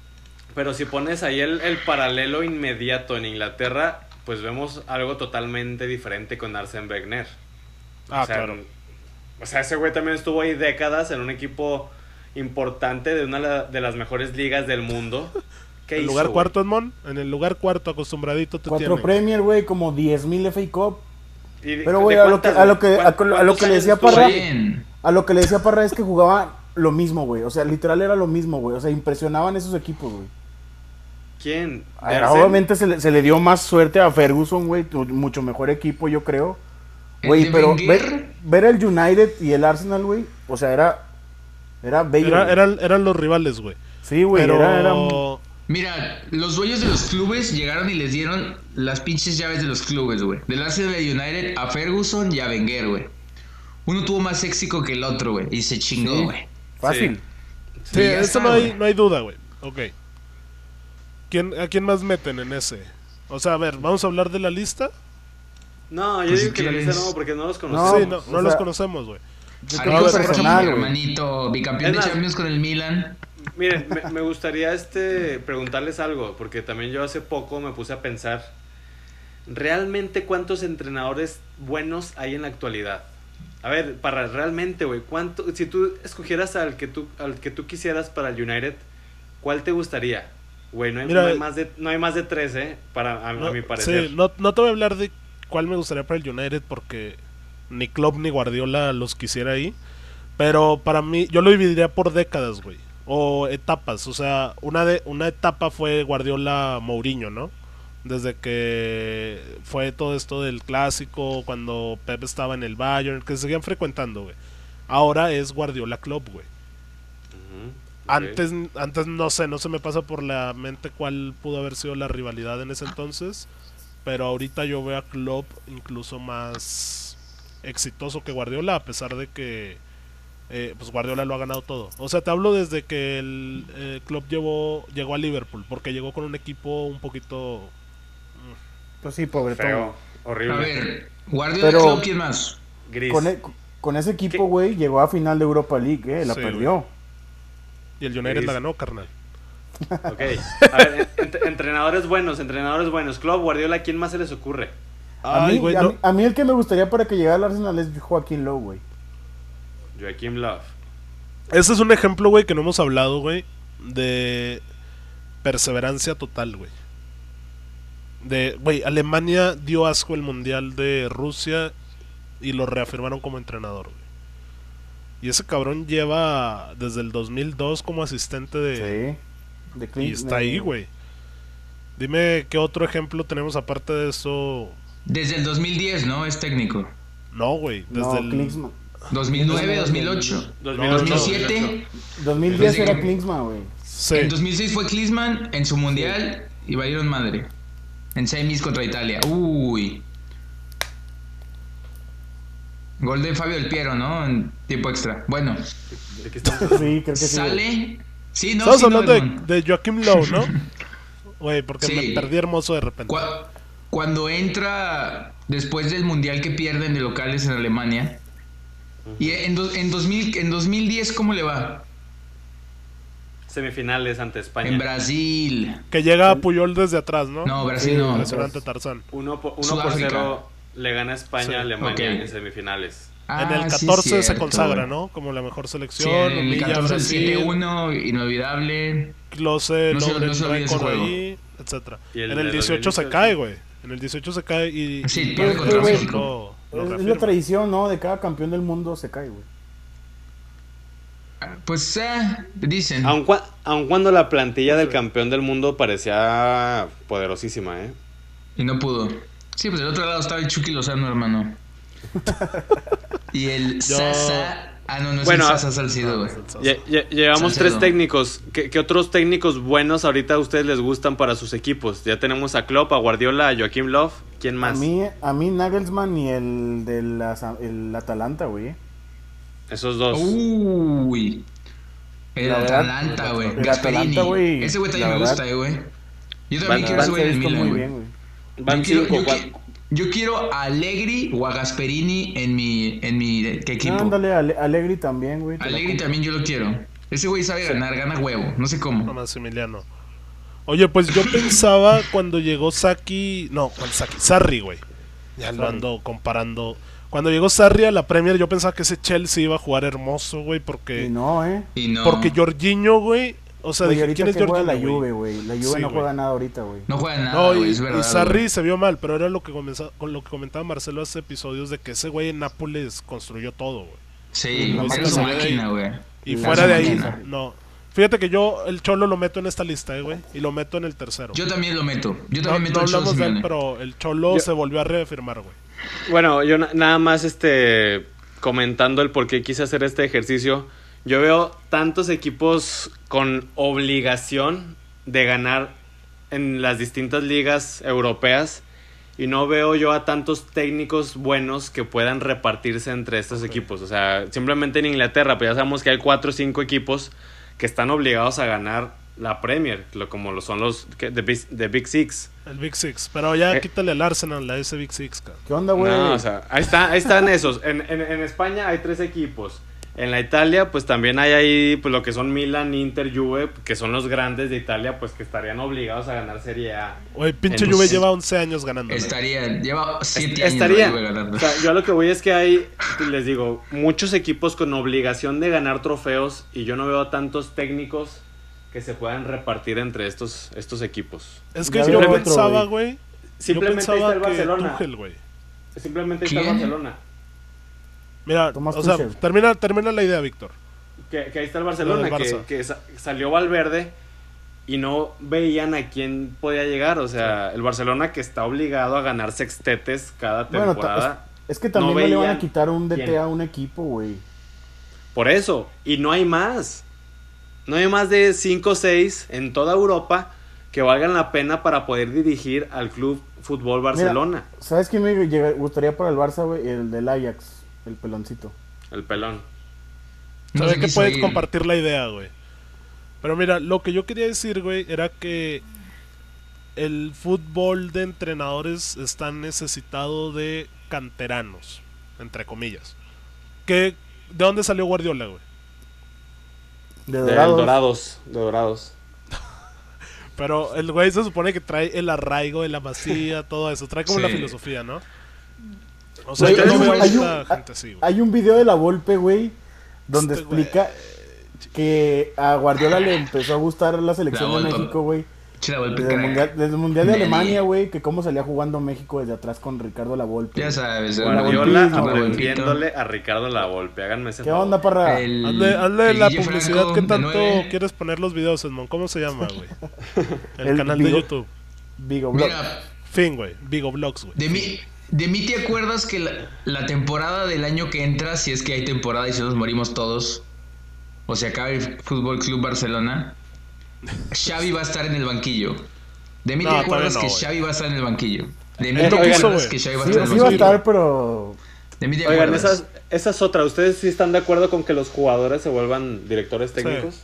S4: Pero si pones ahí el, el paralelo inmediato en Inglaterra, pues vemos algo totalmente diferente con Arsene Wenger.
S1: Ah,
S4: o sea,
S1: claro.
S4: O sea, ese güey también estuvo ahí décadas en un equipo importante de una de las mejores ligas del mundo. ¿Qué
S1: En el
S4: hizo,
S1: lugar
S4: güey?
S1: cuarto, Edmond. En el lugar cuarto, acostumbradito te
S2: Cuatro
S1: tiene.
S2: Premier, güey, como 10.000 FA Cup.
S4: ¿Y de-
S2: Pero, güey, a lo que- a lo que- a lo
S4: ¿Cuántos
S2: que le decía Parra-?
S3: Bien.
S2: A lo que le decía Parra es que jugaba lo mismo, güey. O sea, literal era lo mismo, güey. O sea, impresionaban esos equipos, güey.
S4: ¿Quién?
S2: A ver,
S4: ¿Arsene?
S2: Obviamente se le, se le dio más suerte a Ferguson, güey. Mucho mejor equipo, yo creo.
S3: ¿El
S2: Güey, pero ver, ver el United y el Arsenal, güey. O sea, era. Era bello.
S1: Era-
S2: güey.
S1: eran, eran los rivales, güey.
S2: sí, güey.
S1: Pero...
S2: Era, era-
S3: Mira, los dueños de los clubes llegaron y les dieron las pinches llaves de los clubes, güey. Del Arsenal de United a Ferguson y a Wenger, güey. Uno tuvo más éxito que el otro, güey. Y se chingó,
S2: Sí.
S3: güey.
S2: Fácil.
S1: Sí,
S3: ya
S1: eso
S3: está,
S1: no, hay, no hay duda, güey. Ok. ¿Quién, ¿A quién más meten en ese? O sea, a ver, vamos a hablar de la lista.
S4: No, yo
S3: Pues
S4: digo
S3: si
S4: que la lista no, porque no los
S2: No,
S4: conocemos.
S1: sí, no,
S2: o
S1: no los
S2: sea-
S1: conocemos, güey.
S2: Personal,
S3: mi hermanito, bicampeón de Champions con el Milan.
S4: Miren, me, me gustaría este preguntarles algo, porque también yo hace poco me puse a pensar, ¿realmente cuántos entrenadores buenos hay en la actualidad? A ver, para realmente, güey, ¿cuánto si tú escogieras al que tú al que tú quisieras para el United, ¿cuál te gustaría? Güey, no hay,
S1: Mira,
S4: no hay más de no hay más de tres, ¿eh? Para a, a
S1: No,
S4: mi parecer.
S1: Sí, no, no te voy a hablar de cuál me gustaría para el United porque ni Klopp ni Guardiola los quisiera ahí. Pero para mí, yo lo dividiría por décadas, güey. O etapas. O sea, una, de, una etapa fue Guardiola Mourinho, ¿no? Desde que fue todo esto del clásico, cuando Pep estaba en el Bayern, que se seguían frecuentando, güey. Ahora es Guardiola Klopp, güey. Antes, antes no sé, no se me pasa por la mente cuál pudo haber sido la rivalidad en ese entonces. Pero ahorita yo veo a Klopp incluso más exitoso que Guardiola, a pesar de que eh, pues Guardiola lo ha ganado todo. O sea, te hablo desde que el eh, Klopp llevó, llegó a Liverpool, porque llegó con un equipo un poquito...
S2: Pues sí, pobre
S4: Feo,
S3: A
S4: horrible.
S3: ver, Guardiola
S2: Pero-
S3: Klopp, ¿quién más?
S4: Gris.
S2: Con, e- con ese equipo, güey, llegó a final de Europa League, eh, la
S1: Sí,
S2: perdió.
S1: Y el United la ganó, carnal.
S4: Ok. A ver, en- entre- entrenadores buenos, entrenadores buenos. Klopp, Guardiola, ¿quién más se les ocurre?
S2: A,
S1: Ay,
S2: mí,
S1: güey,
S2: a,
S1: no-
S2: mí, a mí el que me gustaría para que llegara al Arsenal es Joaquín Lowe, güey.
S4: Joaquim Love.
S1: Ese es un ejemplo, güey, que no hemos hablado, güey, de perseverancia total, güey. De, güey, Alemania dio asco el Mundial de Rusia y lo reafirmaron como entrenador, güey. Y ese cabrón lleva desde el 2002 como asistente de...
S2: Sí. De
S1: Y está
S2: de-
S1: ahí, güey. Dime qué otro ejemplo tenemos aparte de eso.
S3: Desde el 2010, ¿no? Es técnico.
S1: No, güey, desde
S2: No,
S1: el...
S2: Klinsmann.
S3: 2009, 2008.
S4: 2008,
S3: 2007.
S2: 2010
S3: Desde
S2: era Klinsmann, güey.
S1: Sí.
S3: En 2006 fue Klinsmann en su mundial y valieron madre. En semis contra Italia. Uy. Gol de Fabio Del Piero, ¿no? En tiempo extra. Bueno,
S4: ¿De
S2: Sí, creo que sí.
S3: sale. Sí, no,
S1: Estamos
S3: sí, no,
S1: hablando de,
S3: Edmond.
S1: de Joaquim Lowe, ¿no? Güey, porque
S3: Sí.
S1: me perdí hermoso de repente.
S3: Cua- Cuando entra después del mundial que pierden de locales en Alemania. Y en, do- en, 2000, en 2010, ¿cómo le va?
S4: Semifinales ante España.
S3: En Brasil.
S1: Que llega a Puyol desde atrás, ¿no?
S3: No, Brasil
S2: Sí,
S3: no.
S1: Impresionante Tarzán.
S4: Uno por, uno por cero le gana España
S1: Sí.
S4: a Alemania
S3: Ok.
S4: en semifinales.
S1: en el
S3: Ah, sí,
S1: 14 se consagra. ¿no? Como la mejor
S3: Sí,
S1: selección.
S3: en el
S1: humilla a
S3: 14 el
S1: Brasil,
S3: 7-1, inolvidable.
S1: Klose
S3: No se-
S1: logra
S3: no se
S1: el
S3: olvide ese
S1: récord
S3: juego.
S1: ahí, etcétera.
S4: Y el
S1: En el
S4: de
S1: 18 se
S4: 2018.
S1: cae, güey. En el 18 se cae y...
S3: Sí,
S1: y-
S2: contra
S3: México.
S1: lo- lo
S2: Es, la tradición, ¿no? De cada campeón del mundo se cae, güey.
S3: Pues, eh, dicen.
S4: Aun, cua- aun cuando la plantilla del campeón del mundo parecía poderosísima, ¿eh?
S3: Y no pudo. Sí, pues del otro lado estaba el Chucky Lozano, hermano. y el
S1: Yo-
S3: Sasa. Ah, no, no es
S4: Bueno,
S3: el Sasa Salcido, güey.
S4: Lle- lle- llevamos
S3: Salcedo.
S4: tres técnicos. ¿Qué, qué otros técnicos buenos ahorita a ustedes les gustan para sus equipos? Ya tenemos a Klopp, a Guardiola, a Joaquim Love. ¿Quién
S2: A
S4: más?
S2: mí, a mí Nagelsmann y el del el Atalanta, güey.
S4: Esos dos.
S3: Uy. El
S2: La
S3: Atalanta, güey.
S2: el
S3: Gasperini.
S2: Atalanta, güey,
S3: Ese güey también me gusta, eh, güey. Yo también quiero ese güey en el Milan, güey.
S4: Van
S3: Yo quiero,
S4: cinco,
S3: yo, quiero a Allegri o a Gasperini en mi, en mi ¿qué equipo.
S2: Ah, ándale, Ale- Allegri también, güey.
S3: Allegri también yo lo quiero. Ese güey sabe ganar, gana huevo. No sé
S1: No,
S3: cómo.
S1: Maximiliano. Oye, pues yo pensaba cuando llegó Saki. No, ¿cuál Saki? Sarri, güey. Ya lo ando comparando. Cuando llegó Sarri a la Premier, yo pensaba que ese Chelsea iba a jugar hermoso, güey, porque.
S2: Y no, ¿eh?
S3: Y no.
S1: Porque Jorginho, güey. O sea, dije,
S2: ahorita
S1: ¿quién es
S2: la? Juve, güey. La Juve
S1: Sí,
S2: no juega nada ahorita, güey.
S3: No juega nada,
S1: No,
S3: güey,
S1: y,
S3: es verdad.
S1: y Sarri se vio mal, pero era lo que comenzó, con lo que comentaba Marcelo hace episodios de que ese güey en Nápoles construyó todo, güey.
S3: Sí, era
S2: máquina.
S3: su máquina, güey.
S1: Y
S2: La
S1: fuera de ahí,
S3: máquina.
S1: no. Fíjate que yo el Cholo lo meto en esta lista, eh, güey, y lo meto en el tercero.
S3: Yo también lo meto. Yo
S1: no,
S3: también meto
S1: no
S3: el Cholo
S1: de él, pero el Cholo
S4: Yo-
S1: se volvió a reafirmar, güey.
S4: Bueno, yo na- nada más este comentando el por qué quise hacer este ejercicio. Yo veo tantos equipos con obligación de ganar en las distintas ligas europeas y no veo yo a tantos técnicos buenos que puedan repartirse entre estos equipos. O sea, simplemente en Inglaterra, pues ya sabemos que hay cuatro o cinco equipos que están obligados a ganar la Premier, lo- como lo son los The Big, The Big Six.
S1: El Big Six. Pero ya
S4: Eh.
S1: quítale al Arsenal, a ese Big Six, cabrón.
S2: ¿Qué onda, güey?
S4: No, o sea, ahí, está, ahí están esos. En, en- en España hay tres equipos. En la Italia, pues también hay ahí pues, lo que son Milan, Inter, Juve, que son los grandes de Italia, pues que estarían obligados a ganar Serie A.
S1: Güey, pinche
S4: En-
S1: Juve lleva 11 años ganando.
S3: Estaría, lleva siete
S4: Est-
S3: años la
S4: estaría.
S3: Juve ganando.
S4: O sea, yo a lo que voy es que hay, les digo, muchos equipos con obligación de ganar trofeos y yo no veo tantos técnicos que se puedan repartir entre estos, estos equipos.
S1: Es que yo pensaba,
S2: güey.
S4: Simplemente está el
S1: que
S4: Barcelona.
S1: Tuchel.
S4: Simplemente está el
S3: ¿Quién?
S4: Barcelona.
S1: Mira,
S2: Tomás
S1: o sea,
S2: Tuchel.
S1: termina, termina la idea, Víctor.
S4: Que, que ahí está el Barcelona, que,
S1: Barça.
S4: que sa- salió Valverde y no veían a quién podía llegar. O sea, el Barcelona que está obligado a ganar sextetes cada
S2: Bueno,
S4: temporada.
S2: es, es que también
S4: no
S2: no, le van a quitar un DT
S4: quién.
S2: a un equipo, güey.
S4: Por eso, y no hay más. No hay más de 5 o 6 en toda Europa que valgan la pena para poder dirigir al Club Fútbol Barcelona,
S2: ¿Sabes quién me gustaría para el Barça, güey? El del Ajax, el peloncito.
S4: el pelón.
S3: No
S1: Sabes que puedes
S3: ir.
S1: compartir la idea, güey. Pero mira, lo que yo quería decir, güey, era que el fútbol de entrenadores está necesitado de canteranos, entre comillas. ¿Qué, ¿De dónde salió Guardiola, güey?
S2: De
S4: De
S2: Dorados.
S4: Dorados. De Dorados.
S1: Pero el güey se supone que trae el arraigo de la masía, todo eso. Trae como
S3: Sí.
S1: la filosofía, ¿no? O sea,
S2: Güey,
S1: yo
S2: hay
S1: no
S2: un-
S1: veo
S2: hay un-
S1: ahorita gente así, güey.
S2: Hay un video de la Volpe, güey, donde
S1: Este güey.
S2: explica que a Guardiola le empezó a gustar la selección
S3: La
S2: de. México, güey. Desde el mundial, desde el mundial de
S3: Nelly.
S2: Alemania, güey, que cómo salía jugando México desde atrás con Ricardo La Volpe.
S3: Ya sabes,
S4: Guardiola aprendiéndole a Ricardo La Volpe. Háganme ese
S2: ¿Qué
S4: favor.
S2: onda, parra?
S3: El-
S1: Hazle, hazle
S3: el
S1: la publicidad
S3: Franco,
S1: que tanto quieres poner los videos, Edmond. ¿Cómo se llama, güey? El,
S2: El
S1: canal de YouTube.
S2: Vigo Blog.
S3: Mira,
S1: Fin, güey. Vigo Vlogs, güey.
S3: de mí, de mí te acuerdas que la, la temporada del año que entra, si es que hay temporada y si nos morimos todos, o se acaba el Fútbol Club Barcelona, Xavi va a estar en el banquillo. De mí
S1: No,
S3: te acuerdas
S1: no,
S3: que. Xavi va a estar en el banquillo. De mí
S1: Él
S3: te acuerdas que Xavi va a
S2: Sí,
S3: estar en
S2: sí
S3: el
S2: va a
S3: banquillo.
S2: estar, pero...
S3: De mí te
S4: Oigan,
S3: acuerdas.
S4: esa, esa es otra. ¿Ustedes sí están de acuerdo con que los jugadores se vuelvan directores técnicos?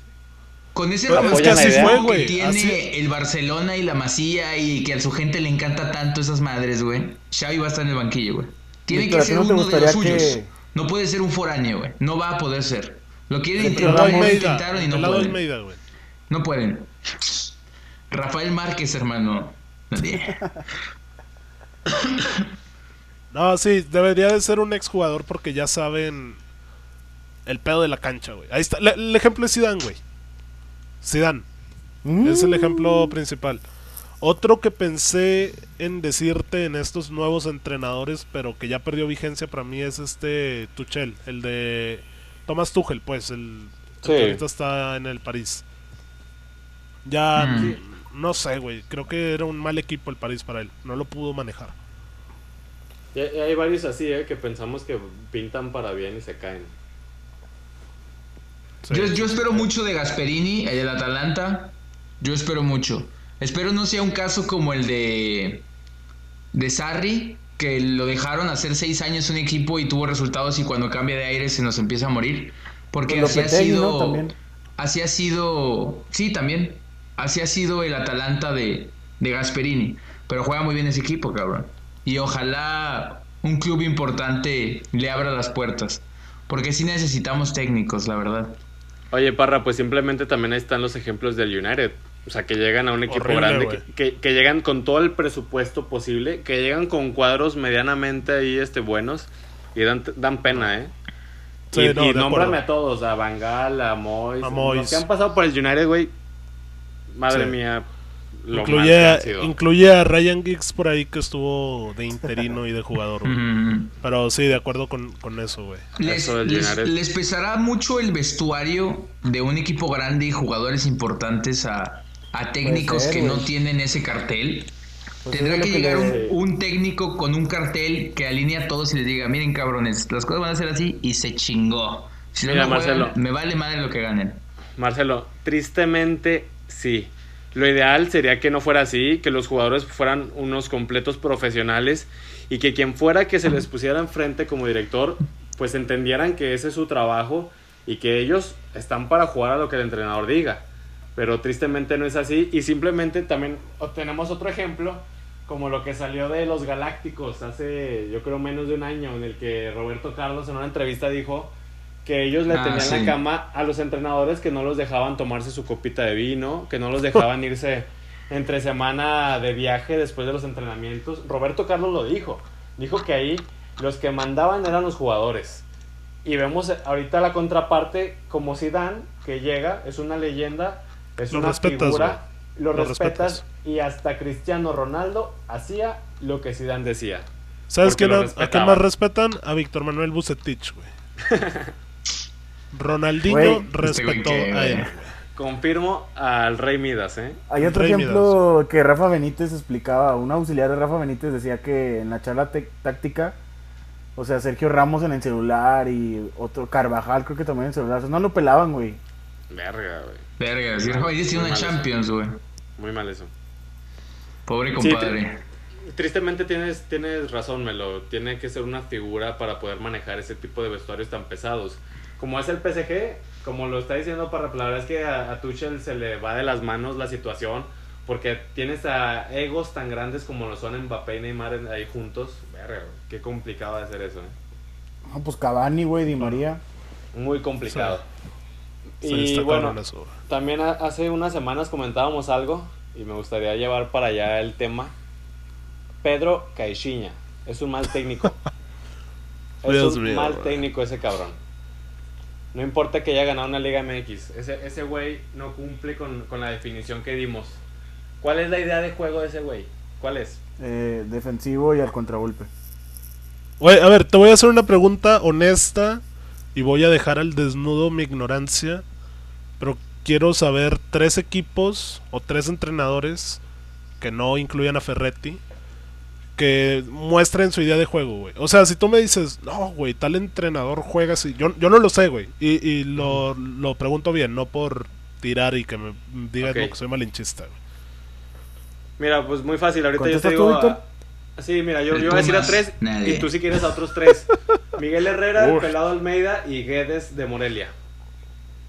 S3: Con ese
S1: Pero
S4: es que así
S3: romanticismo
S1: fue,
S3: que
S1: güey,
S3: tiene
S1: así-
S3: el Barcelona y la Masía y que a su gente le encanta tanto esas madres, güey. Xavi va a estar en el banquillo, güey. Tiene que
S2: ¿a ti
S3: ser
S2: no
S3: uno de los suyos.
S2: que-
S3: No puede ser un foráneo, güey. No va a poder ser. Lo quieren intentar, intentaron y no pueden.
S1: Almeida, güey.
S3: No pueden. Rafael Márquez, hermano. Nadie.
S1: No, sí, debería de ser un exjugador porque ya saben el pedo de la cancha, güey. Ahí está. Le- el ejemplo es Zidane, güey. Zidane. Es el
S2: Mm.
S1: ejemplo principal. Otro que pensé en decirte en estos nuevos entrenadores, pero que ya perdió vigencia para mí es este Tuchel, el de Thomas Tuchel, pues, el, el
S4: Sí.
S1: que ahorita está en el París. Ya
S3: Mm.
S1: no sé, güey, creo que era un mal equipo el París para él, no lo pudo manejar.
S4: Y hay varios así, ¿eh? Que pensamos que pintan para bien y se caen.
S1: Sí.
S3: Yo, yo espero mucho de Gasperini, el del Atalanta. Yo espero mucho. Espero no sea un caso como el de de Sarri, que lo dejaron hacer seis años un equipo y tuvo resultados y cuando cambia de aire se nos empieza a morir. Porque
S2: Pues
S3: así ha sido. Así ha sido. Sí, también. Así ha sido el Atalanta de, de Gasperini. Pero juega muy bien ese equipo, cabrón. Y ojalá un club importante le abra las puertas. Porque sí necesitamos técnicos, la verdad.
S4: Oye, Parra, pues simplemente también ahí están los ejemplos del United. O sea, que llegan a un equipo
S1: Horrible,
S4: grande, que, que- que llegan con todo el presupuesto posible, que llegan con cuadros medianamente ahí este, buenos y dan, dan pena, ¿eh?
S1: Sí,
S4: y
S1: no,
S4: y nómbrame a todos, a Bangal, a Mois,
S1: A
S4: los
S1: Moyes.
S4: que han pasado por el United, güey. Madre
S1: Sí.
S4: mía, lo mal que
S1: Incluye,
S4: han sido.
S1: incluye a Ryan Giggs por ahí que estuvo de interino y de jugador. Pero sí, de acuerdo con, con eso, güey.
S3: Les, pesará mucho el vestuario de un equipo grande y jugadores importantes a, a técnicos
S2: ser,
S3: que no tienen ese cartel.
S2: Pues
S3: Tendrá que llegar
S2: le-
S3: un, un técnico con un cartel que alinee a todos y les diga, miren cabrones, las cosas van a ser así y se chingó. Si no,
S4: Mira,
S3: no juegan,
S4: Marcelo.
S3: me vale madre lo que ganen.
S4: Marcelo, tristemente sí. Lo ideal sería que no fuera así, que los jugadores fueran unos completos profesionales y que quien fuera que se les pusiera enfrente como director, pues entendieran que ese es su trabajo y que ellos están para jugar a lo que el entrenador diga. Pero tristemente no es así y simplemente también tenemos otro ejemplo como lo que salió de los Galácticos hace yo creo menos de un año en el que Roberto Carlos en una entrevista dijo que ellos le
S3: Ah,
S4: tenían
S3: sí.
S4: la cama a los entrenadores que no los dejaban tomarse su copita de vino, que no los dejaban irse entre semana de viaje después de los entrenamientos. Roberto Carlos lo dijo. Dijo que ahí los que mandaban eran los jugadores. Y vemos ahorita la contraparte como Zidane, que llega, es una leyenda, es
S1: Lo
S4: una
S1: respetas,
S4: figura, lo,
S1: Lo
S4: respetas,
S1: respetas.
S4: y hasta Cristiano Ronaldo hacía lo que Zidane decía.
S1: ¿Sabes quién a, a quién más respetan? A Víctor Manuel Bucetich, güey. Ronaldinho
S2: Güey,
S3: este
S1: a él.
S4: Confirmo al Rey Midas, ¿eh?
S2: Hay otro
S1: Rey
S2: ejemplo que Rafa Benítez explicaba, un auxiliar de Rafa Benítez decía que en la charla táctica, o sea, Sergio Ramos en el celular y otro Carvajal creo que también en el celular, o sea, no lo pelaban, güey.
S4: Verga, güey.
S3: Verga, si Rafa Benítez tiene una. Champions, güey.
S4: Muy mal eso.
S3: Pobre
S4: Sí,
S3: compadre.
S4: Tristemente tienes, tienes razón, Melo. Tiene que ser una figura para poder manejar ese tipo de vestuarios tan pesados. Como es el PSG, como lo está diciendo para la verdad es que a, a Tuchel se le va de las manos la situación. Porque tienes a egos tan grandes como lo son Mbappé y Neymar en- ahí juntos. Verga, qué complicado de hacer eso. ¿eh?
S2: No, pues Cavani, güey, Di María.
S4: Muy complicado.
S1: Sí,
S4: y bueno. También ha- hace unas semanas comentábamos algo y me gustaría llevar para allá el tema. Pedro Caixinha es un mal técnico. es
S1: Dios
S4: un
S1: mío,
S4: mal técnico ese cabrón. No importa que haya ganado una Liga MX, ese ese güey no cumple con, con la definición que dimos. ¿Cuál es la idea de juego de ese güey? ¿Cuál es?
S2: eh, defensivo y al contragolpe.
S1: Güey, a ver, te voy a hacer una pregunta honesta y voy a dejar al desnudo mi ignorancia. Pero quiero saber tres equipos o tres entrenadores que no incluyan a Ferretti que muestren su idea de juego, güey. O sea, si tú me dices, no, güey, tal entrenador juega así, yo, yo no lo sé, güey. Y, y lo, lo pregunto bien, no por tirar y que me como que soy malinchista, güey.
S4: Mira, pues muy fácil. Ahorita yo te
S2: ¿Contestas
S4: digo.
S2: tú,
S4: a- Sí, mira, yo, voy a decir a tres
S3: nadie.
S4: y tú si quieres a otros tres. Miguel Herrera,
S1: Uf.
S4: Pelado Almeida y Guedes de Morelia.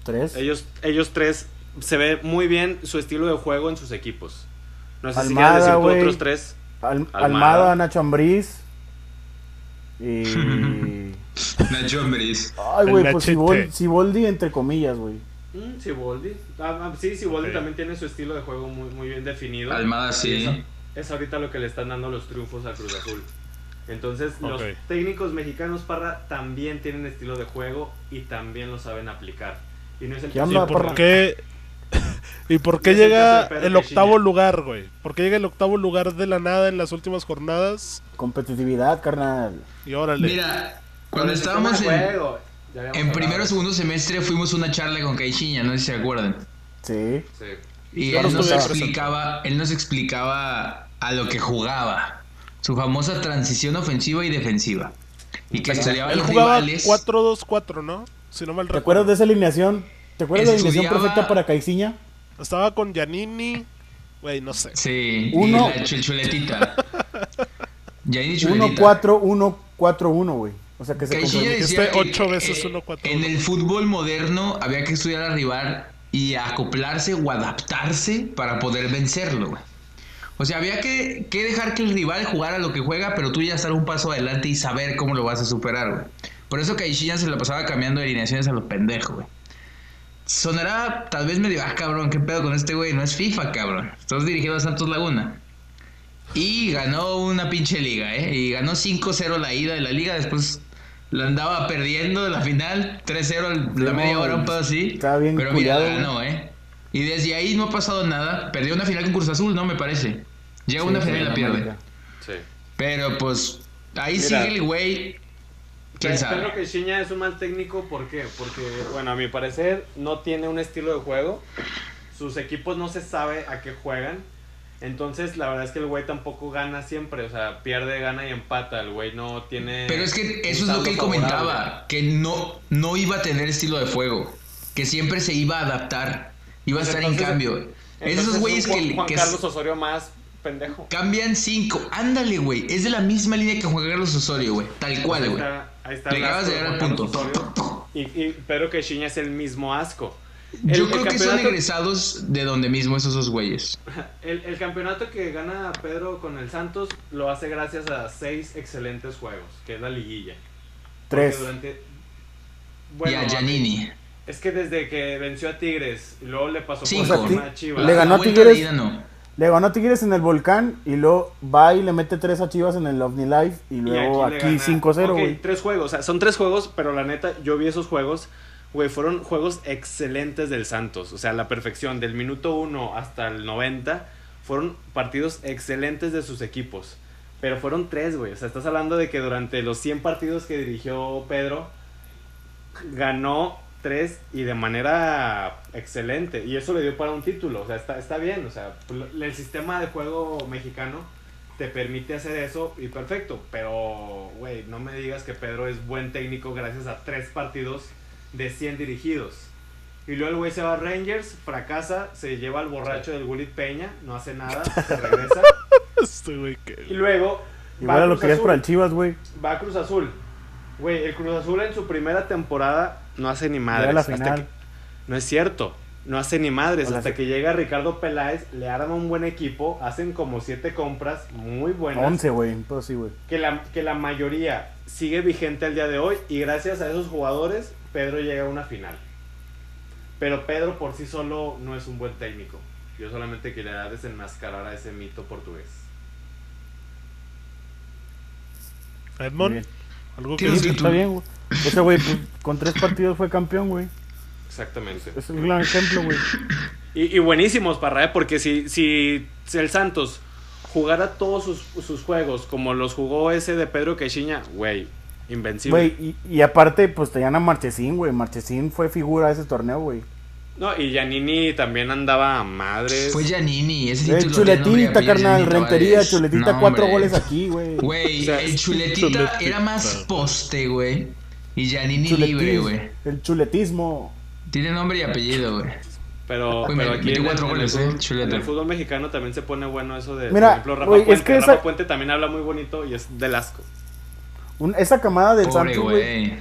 S2: Tres.
S4: Ellos, ellos tres se ve muy bien su estilo de juego en sus equipos. No sé si
S2: Almada,
S4: quieres decir tú otros tres.
S2: Al-
S4: Almada.
S2: Almada, Nacho Ambriz. Y.
S3: Nacho Ambriz.
S2: Ay, güey, pues Ciboldi entre comillas, güey.
S4: Mm, Siboldi. Ah, ah, sí, Siboldi
S1: Ok.
S4: también tiene su estilo de juego muy, muy bien definido.
S3: Almada, sí.
S4: Es ahorita lo que le están dando los triunfos al Cruz Azul. Entonces, los técnicos mexicanos, Parra, también tienen estilo de juego y también lo saben aplicar. Y no es el
S2: ¿Qué
S4: caso
S2: onda,
S1: ¿Y
S4: de
S1: por qué? ¿Y por qué llega el octavo lugar, güey? ¿Por qué llega el octavo lugar de la nada en las últimas jornadas?
S2: Competitividad, carnal.
S1: Y órale.
S3: Mira, cuando estábamos en,
S4: juego,
S3: en primero o segundo semestre fuimos a una charla con Caixinha, no sé si se acuerdan.
S2: Sí.
S4: Sí.
S3: Y
S1: Yo
S3: él
S1: no
S3: nos explicaba, él nos explicaba a lo que jugaba. Su famosa transición ofensiva y defensiva. Y que estudiaba a
S1: Él
S3: los
S1: jugaba
S3: rivales.
S1: 4-2-4, ¿no? Si no mal
S2: ¿Te
S1: recuerdo.
S2: acuerdas de esa alineación? ¿Te acuerdas de la
S3: Estudiaba-
S2: perfecta para Caiciña?
S1: Estaba con Giannini. Güey, no sé.
S3: Sí,
S2: Uno-
S3: y la chul- chuletita. Yaini chuletita.
S2: 1-4-1-4-1, güey. O sea que se
S3: decía que,
S1: ocho veces
S3: eh,
S1: 1-4-1.
S3: En el fútbol moderno había que estudiar al rival y acoplarse o adaptarse para poder vencerlo. güey. O sea, había que, que dejar que el rival jugara lo que juega, pero tú ya estar un paso adelante y saber cómo lo vas a superar, güey. Por eso Caixinha se la pasaba cambiando de alineaciones a los pendejos, güey. Sonará tal vez medio, ah, cabrón, qué pedo con este güey, no es FIFA, cabrón. Estás dirigiendo a Santos Laguna. Y ganó una pinche liga, ¿eh? Y ganó 5-0 la ida de la liga, después la andaba perdiendo la final, 3-0 la
S2: Sí,
S3: media hora, un pedo así.
S2: estaba bien
S3: pero mira, la
S2: culiado,
S3: ganó, ¿eh? Y desde ahí no ha pasado nada. Perdió una final con Cruz Azul, ¿no? Me parece. Llega a una
S2: Sí,
S3: final y la
S2: sí,
S3: pierde.
S4: Sí.
S3: Pero pues ahí
S4: Mira.
S3: sigue el güey. ¿Quién sabe?
S4: Pedro Caixinha es un mal técnico, ¿por qué? Porque, bueno, a mi parecer no tiene un estilo de juego. Sus equipos no se sabe a qué juegan. Entonces, la verdad es que el güey tampoco gana siempre. O sea, pierde, gana y empata. El güey no tiene.
S3: Pero es que eso es lo que él
S4: favorable.
S3: comentaba, que no, no iba a tener estilo de juego, que siempre se iba a adaptar, iba a
S4: Pues
S3: estar
S4: entonces-
S3: en cambio. Esos güeyes que,
S4: Juan
S3: que
S4: Carlos Osorio más pendejo.
S3: cambian cinco, ándale, güey, es de la misma línea que Juan Carlos Osorio, güey, tal cual,
S4: ahí
S3: güey.
S4: Ahí está
S3: de dar al punto.
S4: Y, y Pedro Caixinha es el mismo asco. El-
S3: Yo
S4: el
S3: creo que son egresados de donde mismo esos dos güeyes.
S4: El, el campeonato que gana Pedro con el Santos lo hace gracias a seis excelentes juegos, que es la liguilla.
S2: Tres.
S4: Durante,
S3: y a Giannini.
S4: Es que desde que venció a Tigres y luego le pasó por a Chivas.
S2: Le ganó a
S3: vuelta
S2: Tigres.
S3: ida no.
S2: Le a Tigres en el volcán y luego va y le mete tres a Chivas en el OVNI Live y luego
S4: le
S2: aquí,
S4: gana.
S2: 5-0,
S4: Ok,
S2: güey.
S4: tres juegos, o sea, son tres juegos, pero la neta, yo vi esos juegos, güey, fueron juegos excelentes del Santos. O sea, la perfección, del minuto 1 hasta el 90, fueron partidos excelentes de sus equipos. Pero fueron tres, güey. O sea, estás hablando de que durante los 100 partidos que dirigió Pedro, ganó tres y de manera excelente. Y eso le dio para un título. O sea, está, está bien. O sea, el sistema de juego mexicano te permite hacer eso y perfecto. Pero, güey, no me digas que Pedro es buen técnico gracias a tres partidos de 100 dirigidos. Y luego el güey se va a Rangers, fracasa, se lleva al borracho del Willy Peña, no hace nada, se regresa.
S1: Este.
S4: Y luego
S2: Igual a lo
S4: Cruz
S2: que por el Chivas, güey.
S4: Va a Cruz Azul. Güey, el Cruz Azul en su primera temporada no hace ni madres. hasta que- no es cierto. No hace ni madres. Hasta que llega Ricardo Peláez, le arma un buen equipo, hacen como siete compras muy buenas.
S2: 11, güey. Pero sí, güey.
S4: Que la, que la mayoría sigue vigente al día de hoy. Y gracias a esos jugadores, Pedro llega a una final. Pero Pedro por sí solo no es un buen técnico. Yo solamente quería desenmascarar a ese mito portugués.
S1: Edmond, algo que decir?
S3: que-
S2: Está bien, güey. Ese güey, pues, con tres partidos fue campeón, güey.
S4: Exactamente.
S2: Es un gran ejemplo, güey.
S4: Y, y buenísimos para ¿eh? porque si, si, el Santos jugara todos sus, sus juegos como los jugó ese de Pedro Quechiña, güey, invencible.
S2: Güey, y, y aparte, pues tenían a Marchesín, güey. Marchesín fue figura de ese torneo, güey.
S4: No, y Giannini también andaba a madres.
S3: Fue Giannini, ese
S2: Eh,
S3: título y
S2: chuletita, carnal.
S3: Giannini
S2: Rentería, chuletita,
S3: No,
S2: cuatro goles aquí, güey.
S3: Güey,
S4: O sea,
S3: el chuletita. era más poste, güey. Y Giannini
S2: Chuletis-
S3: libre, güey.
S2: El chuletismo.
S3: Tiene nombre y apellido, güey.
S4: Pero,
S3: Güey,
S4: pero
S3: me-
S4: aquí en, el-
S3: cuatro
S4: en el
S3: goles, eh,
S4: fútbol, en el fútbol mexicano también se pone bueno eso de,
S2: Mira,
S4: por ejemplo, Rafa
S2: es
S4: Puente.
S2: que
S4: Rafa
S2: esa-
S4: Puente también habla muy bonito y es del asco.
S2: Un- esa camada del
S3: Pobre,
S2: Santos, güey.
S3: güey.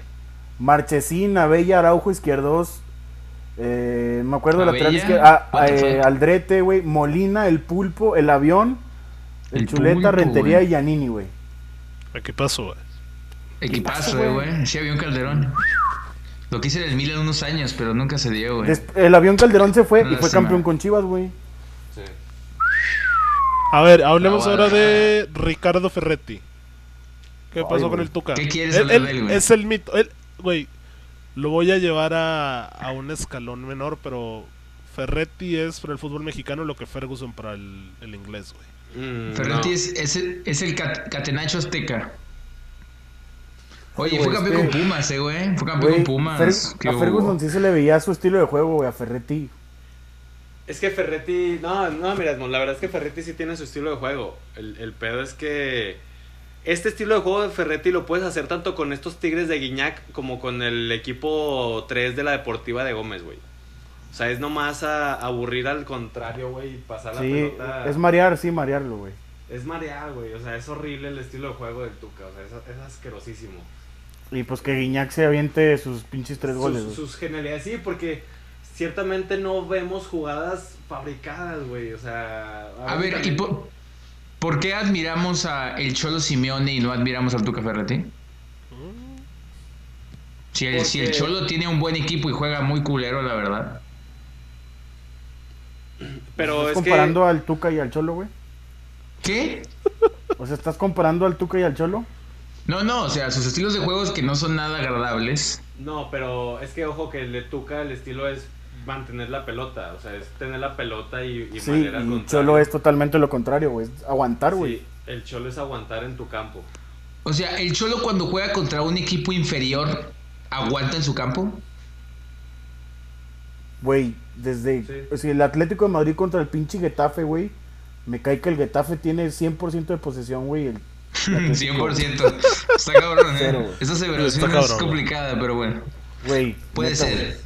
S2: Marchesín, Abella, Araujo, Izquierdos. Eh, me acuerdo de lateral
S3: Abella,
S2: izquierdo. Ah, eh? Aldrete, güey. Molina, el Pulpo, el Avión. El,
S3: El
S2: Chuleta,
S3: Pulpo,
S2: Rentería y Yanini, güey.
S1: ¿Qué pasó, güey?
S3: Equipazo,
S2: güey?
S3: güey. Sí, había un Calderón. Lo quise en el Milan unos años, pero nunca se dio, güey.
S2: El Avión Calderón se fue y fue campeón con Chivas, güey.
S4: Sí.
S1: A ver, hablemos
S3: Ah,
S1: ahora de Ricardo Ferretti. ¿Qué
S2: Ay,
S1: pasó con el Tuca?
S3: ¿Qué quieres
S1: Él-
S3: hablar
S1: él
S3: de él, güey?
S1: Es el mito. Güey, lo voy a llevar a, a un escalón menor, pero Ferretti es para el fútbol mexicano lo que Ferguson para el, el inglés, güey.
S4: Mm,
S3: Ferretti
S4: no.
S3: es, es el, es el cat- catenacho azteca. Oye, fue campeón
S2: es
S3: con
S2: que-
S3: Pumas, eh, güey. Fue campeón con Pumas.
S2: Fer-
S3: ¿Qué
S2: a
S3: hubo?
S2: Ferguson sí se le veía su estilo de juego, güey. A Ferretti.
S4: Es que Ferretti, no, no, mira, la verdad es que Ferretti sí tiene su estilo de juego. El, el pedo es que este estilo de juego de Ferretti lo puedes hacer tanto con estos Tigres de Guiñac como con el equipo 3 de la Deportiva de Gómez, güey. O sea, es nomás a, aburrir al contrario, güey, y pasar la pelota.
S2: es marear, sí, marearlo, güey.
S4: Es marear, güey. O sea, es horrible el estilo de juego del Tuca. O sea, es, es asquerosísimo.
S2: Y pues que Guiñac se aviente sus pinches tres goles,
S4: sus, genialidades, sí, porque ciertamente no vemos jugadas fabricadas, güey. O sea,
S3: A ver, ¿y por, por qué admiramos a el Cholo Simeone y no admiramos al Tuca Ferretti? Si el, si el Cholo tiene un buen equipo y juega muy culero, la verdad.
S4: Pero
S2: ¿Estás
S4: es
S2: comparando
S4: que
S2: al Tuca y al Cholo, güey?
S3: ¿Qué?
S2: O sea, ¿estás comparando al Tuca y al Cholo?
S3: No, no, o sea, sus estilos de juegos que no son nada agradables.
S4: no, pero es que ojo que el de Tuca el estilo es mantener la pelota, o sea, es tener la pelota y, y
S2: Sí,
S4: manera
S2: y. Cholo es totalmente lo contrario, güey. Es aguantar, güey.
S4: Sí, el Cholo es aguantar en tu campo.
S3: O sea, el Cholo cuando juega contra un equipo inferior, ¿aguanta en su campo?
S2: Güey, desde
S4: Sí.
S2: o sea, el Atlético de Madrid contra el pinche Getafe, güey. Me cae que el Getafe tiene 100% de posesión, güey. el-
S3: 100%. Está cabrón,
S2: Cero,
S3: ¿eh?
S2: güey.
S3: Esa
S1: Está
S3: aseveración
S1: cabrón,
S3: es complicada, pero bueno.
S2: Güey,
S3: Puede
S2: neta,
S3: ser.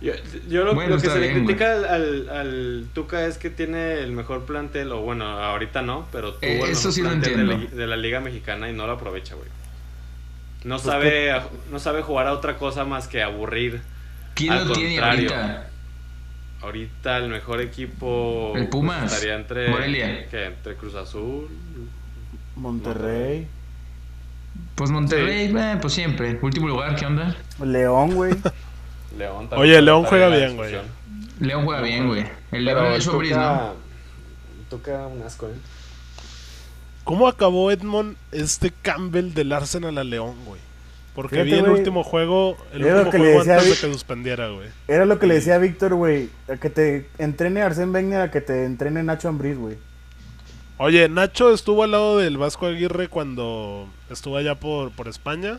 S4: Yo, yo lo,
S3: Bueno,
S4: lo que se le
S3: bien,
S4: critica al, al, al Tuca es que tiene el mejor plantel, o bueno, ahorita no, pero tuvo
S3: Eh,
S4: el
S3: eso sí lo
S4: plantel de la,
S3: entiendo.
S4: de la Liga Mexicana y no lo aprovecha, güey. No
S2: Pues
S4: sabe, no sabe jugar a otra cosa más que aburrir.
S3: ¿Quién
S4: Al
S3: lo tiene
S4: contrario.
S3: ahorita?
S4: Ahorita el mejor equipo
S3: El Pumas,
S4: estaría entre,
S3: Morelia.
S4: ¿qué? entre Cruz Azul.
S2: Monterrey.
S3: Pues Monterrey, eh, pues siempre. Último lugar, ¿qué onda?
S2: León, güey.
S4: León también
S1: Oye, León juega bien, güey.
S3: León juega bien, güey. El León de
S4: el
S3: Sobris, ¿no?
S4: Tuca un asco, ¿eh?
S1: ¿Cómo acabó Edmond este Campbell del Arsenal a León, güey? Porque
S2: Fíjate,
S1: vi el último juego, el
S2: Era lo
S1: último
S2: que le
S1: juego
S2: decía
S1: antes
S2: a
S1: de que suspendiera, güey.
S2: Era lo que le decía a Víctor, güey. A que te entrene Arsène Wenger, a que te entrene Nacho Ambriz, güey.
S1: Oye, Nacho estuvo al lado del Vasco Aguirre cuando estuvo allá por, por España.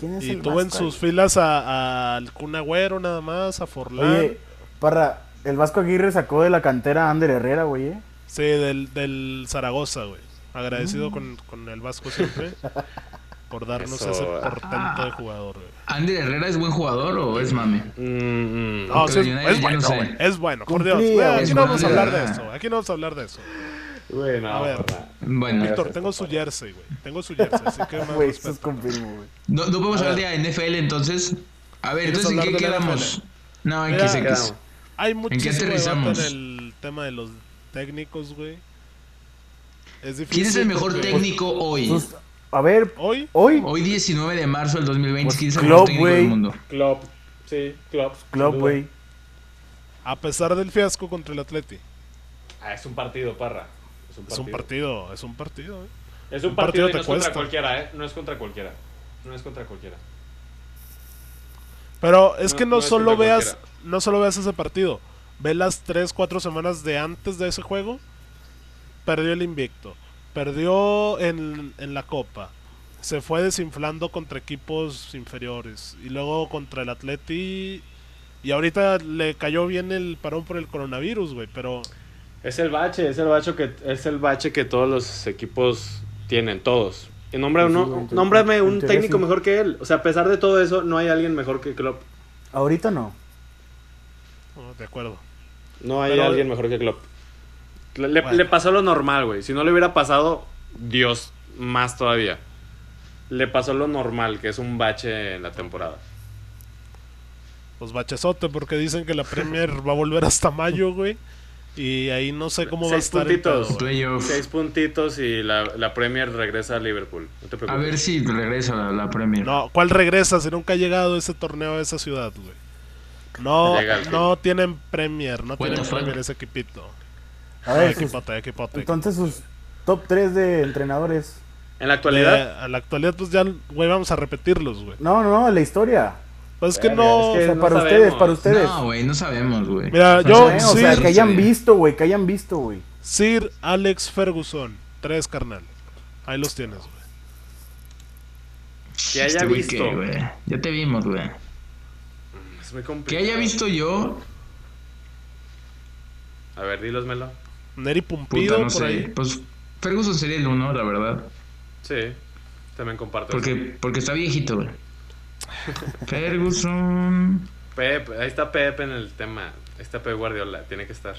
S2: ¿Quién es
S1: Y
S2: el
S1: tuvo en
S2: Vasco?
S1: sus filas a- a- al Kun Agüero nada más, a Forlán.
S2: Oye, Parra, el Vasco Aguirre sacó de la cantera a Ander Herrera, güey, ¿eh?
S1: Sí, del, del Zaragoza, güey.
S2: Mm.
S1: Agradecido con, con el Vasco siempre por darnos
S4: Eso,
S1: ese
S4: ah.
S1: portento de jugador, güey.
S3: ¿Ander Herrera es buen jugador o es mame?
S4: Mm, mm.
S1: No, es, es bueno,
S3: no sé.
S1: güey. Es bueno, por Dios.
S2: Cumplía,
S1: Güey, aquí no vamos a hablar de eso. Aquí no vamos a hablar de eso.
S4: Güey, no,
S1: A ver.
S3: Bueno,
S4: Víctor,
S1: Víctor, tengo su jersey, güey. Tengo su jersey, así que más
S2: Güey, eso es
S1: respeto.
S2: confirmo, güey.
S3: no, no podemos
S1: A
S3: hablar
S1: ver.
S3: de NFL entonces. A ver,
S1: ¿Quieres
S3: entonces ¿en qué quedamos? No, en
S1: Mira,
S3: X.
S4: quedamos.
S1: Hay muchísimo debate
S3: aterrizamos?
S1: en el tema de los técnicos, güey. Es difícil.
S3: ¿Quién es el mejor
S1: porque
S3: técnico hoy?
S2: Sus- a ver,
S1: Hoy,
S2: hoy,
S3: Hoy 19 de marzo del 2020,
S2: Pues
S3: ¿quién es el mejor técnico
S2: güey.
S3: del mundo?
S4: Klopp. Sí, Klopp.
S2: Klopp, güey.
S1: a pesar del fiasco contra el Atleti.
S4: Ah, es un partido, parra. Es un partido.
S1: es un partido, eh.
S4: Es un
S1: Un
S4: partido,
S1: partido
S4: y no es contra
S1: cuesta.
S4: cualquiera, ¿eh? No es contra cualquiera. No es contra cualquiera.
S1: Pero es
S4: No-
S1: que no,
S4: no es
S1: solo
S4: contra
S1: veas,
S4: cualquiera.
S1: no solo veas ese partido. Ve las 3, 4 semanas de antes de ese juego. Perdió el invicto. Perdió en, en la copa. Se fue desinflando contra equipos inferiores. Y luego contra el Atleti. Y ahorita le cayó bien el parón por el coronavirus, güey. Pero
S4: Es el bache, es el bache que es el bache que todos los equipos tienen, todos. Y nombra
S2: Sí, sí,
S4: uno-
S2: en
S4: nómbrame
S2: teoría
S4: un
S2: sí.
S4: técnico mejor que él. O sea, a pesar de todo eso, no hay alguien mejor que Klopp.
S2: Ahorita no.
S1: no, de acuerdo.
S4: No hay
S1: Pero-
S4: alguien mejor que Klopp. Le, le-
S1: Bueno.
S4: le pasó lo normal, güey. Si no le hubiera pasado, Dios, más todavía. Le pasó lo normal, que es un bache en la temporada.
S1: Pues bachezote, porque dicen que la Premier va a volver hasta mayo, güey. Y ahí no sé cómo va a estar.
S4: puntitos. Seis puntitos y la, la Premier regresa a Liverpool. No te
S3: A ver si regresa la, la Premier.
S1: No, ¿cuál regresa? Si nunca ha llegado ese torneo a esa ciudad, güey. No, no tienen Premier, no tienen? Premier ese equipito.
S2: A ver, sus-
S1: equipote, equipote.
S2: entonces sus top 3 de entrenadores.
S4: En la
S1: De-
S4: actualidad,
S1: a la actualidad, pues ya, güey, vamos a repetirlos, güey.
S2: No, no, no, la historia.
S1: Pues es que no.
S2: O
S4: es
S2: sea,
S4: no
S2: para
S4: sabemos.
S2: ustedes, para ustedes.
S3: No, güey, no sabemos, güey.
S1: Mira,
S3: No
S1: yo-
S3: sabemos.
S2: O sea, que hayan
S3: Sí.
S2: visto, güey, que hayan visto, güey.
S1: Sir Alex Ferguson, tres carnal. Ahí los tienes, güey.
S4: que haya
S3: Este güey
S4: visto.
S3: güey. Ya te vimos, güey. Que haya visto yo,
S4: A ver, dílosmelo.
S1: Neri
S3: puta,
S1: Pumpido
S3: no
S1: por
S3: sé.
S1: ahí.
S3: Pues Ferguson sería el uno, la verdad.
S4: Sí, también comparto. eso.
S3: Porque, porque está viejito, güey. Ferguson.
S4: Pep, ahí está Pep en el tema. Ahí está Pep Guardiola, tiene que estar.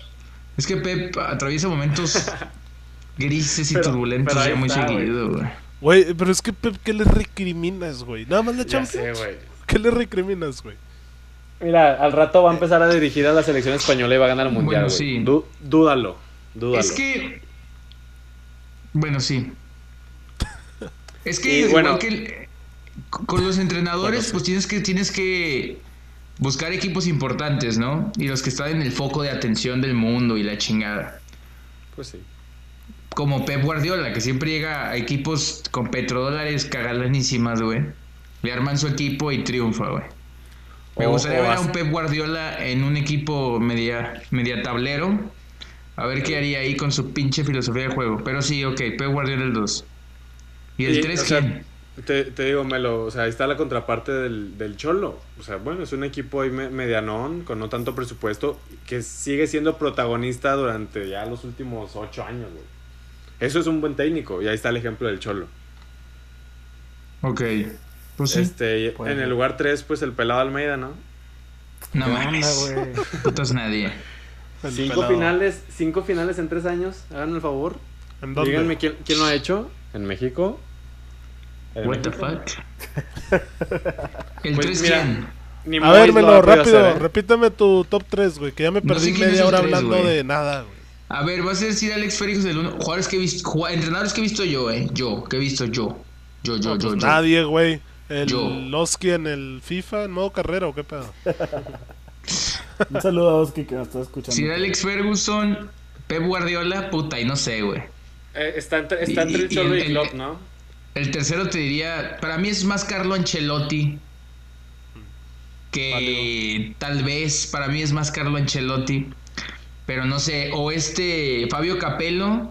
S3: Es que Pep atraviesa momentos grises y
S4: Pero-
S3: turbulentos
S4: pero
S3: ya muy
S4: está,
S3: seguido, güey.
S1: Güey, pero es que, Pep, ¿qué le recriminas, güey? Nada más la Champions.
S4: sé.
S1: ¿Qué le recriminas, güey?
S4: Mira, al rato va a empezar a dirigir a la selección española y va a ganar el mundial.
S3: Bueno,
S4: güey.
S3: sí.
S4: Dú- dúdalo, dúdalo.
S3: Es que. Bueno, sí. Es que
S4: Y
S3: igual
S4: bueno-
S3: que el- con los entrenadores, pues tienes que, tienes que buscar equipos importantes, ¿no? Y los que están en el foco de atención del mundo y la chingada.
S4: Pues sí.
S3: Como Pep Guardiola, que siempre llega a equipos con petrodólares cagalanísimas, güey. Le arman su equipo y triunfa, güey. Me
S4: O-
S3: gustaría
S4: o
S3: ver a un Pep Guardiola en un equipo media, media tablero. A ver qué haría ahí con su pinche filosofía de juego. Pero sí, ok, Pep Guardiola el 2. ¿Y el
S4: Y,
S3: 3
S4: o sea,
S3: quién?
S4: Te, te digo, Melo, o sea, ahí está la contraparte del, del Cholo. O sea, bueno, es un equipo ahí me- medianón, con no tanto presupuesto, que sigue siendo protagonista durante ya los últimos ocho años, güey. Eso es un buen técnico, y ahí está el ejemplo del Cholo.
S3: Ok. Pues sí.
S4: Este, en el lugar tres, pues el pelado Almeida, ¿no?
S3: no
S2: ¿Qué onda,
S3: mames. Putas nadie.
S1: El
S4: Cinco
S1: pelado.
S4: finales, cinco finales en tres años, háganme el favor.
S1: ¿En dónde?
S4: Díganme quién, quién lo ha hecho. ¿En México? ¿En
S3: What the fuck. ¿El
S4: Pues
S3: 3
S4: mira,
S3: quién?
S4: Ni
S1: A ver,
S4: lo
S1: Melo, rápido,
S4: hacer, ¿eh?
S1: repíteme tu top 3, güey, que ya me
S3: No
S1: perdí
S3: sé
S1: media hora hablando
S3: güey.
S1: de nada, güey.
S3: A ver, va a ser Sir Alex Ferguson el 1. Jugadores que he visto, jugua- entrenadores que he visto yo, eh. Yo, que he visto yo. Yo, yo,
S1: No,
S3: yo,
S1: pues
S3: yo.
S1: nadie, güey. El
S3: Yo.
S1: Loski en el FIFA en modo carrera o qué pedo.
S2: Un saludo a Oski que nos está escuchando.
S3: Si era Alex Ferguson, Pep Guardiola, puta, y no sé, güey.
S4: Eh, está entre, está
S3: Y-
S4: el
S3: y
S4: Cholo y
S3: el-
S4: Klopp, ¿no?
S3: El tercero te diría, para mí es más Carlo Ancelotti. Que tal vez, para mí es más Carlo Ancelotti. Pero no sé, o este Fabio Capello.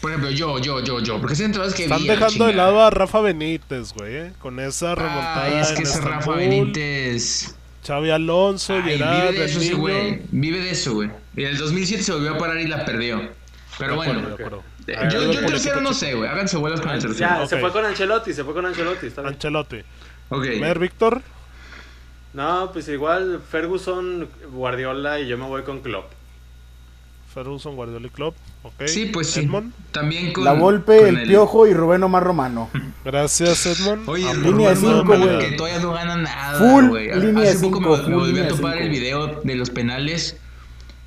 S3: Por ejemplo, yo, yo, yo, yo. Porque ese entrenadores que
S1: Están
S3: vi.
S1: dejando de lado a Rafa Benítez, güey. eh, Con esa remontada.
S3: Ay, es que ese Rafa Benítez.
S1: Xavi Alonso,
S3: Ay,
S1: Gerard,
S3: vive de eso güey. Vive de eso, güey. Y en el 2007 se volvió a parar y la perdió. Pero
S1: De
S3: bueno,
S1: acuerdo, de acuerdo. Ver,
S3: yo, el tercero no sé, güey. Háganse bolas con el tercero.
S4: Ya, se fue con Ancelotti, se fue con Ancelotti, está bien.
S1: Ancelotti.
S3: Ok.
S1: Ver, Víctor.
S4: No, pues igual Ferguson, Guardiola y yo me voy con Klopp.
S1: Ferguson, Guardiola y Klopp. Ok.
S3: Sí, pues sí.
S1: Edmond.
S3: También con.
S2: La Volpe,
S3: con
S2: el, Piojo y Rubén Omar Romano.
S1: Gracias, Edmond.
S3: Oye,
S1: Ah,
S3: el
S2: línea de
S3: Rubén
S2: cinco,
S3: Romano,
S2: güey.
S3: que todavía no gana nada,
S2: Full línea de
S3: Hace poco
S2: cinco,
S3: me, me volvió a topar
S2: cinco.
S3: el video de los penales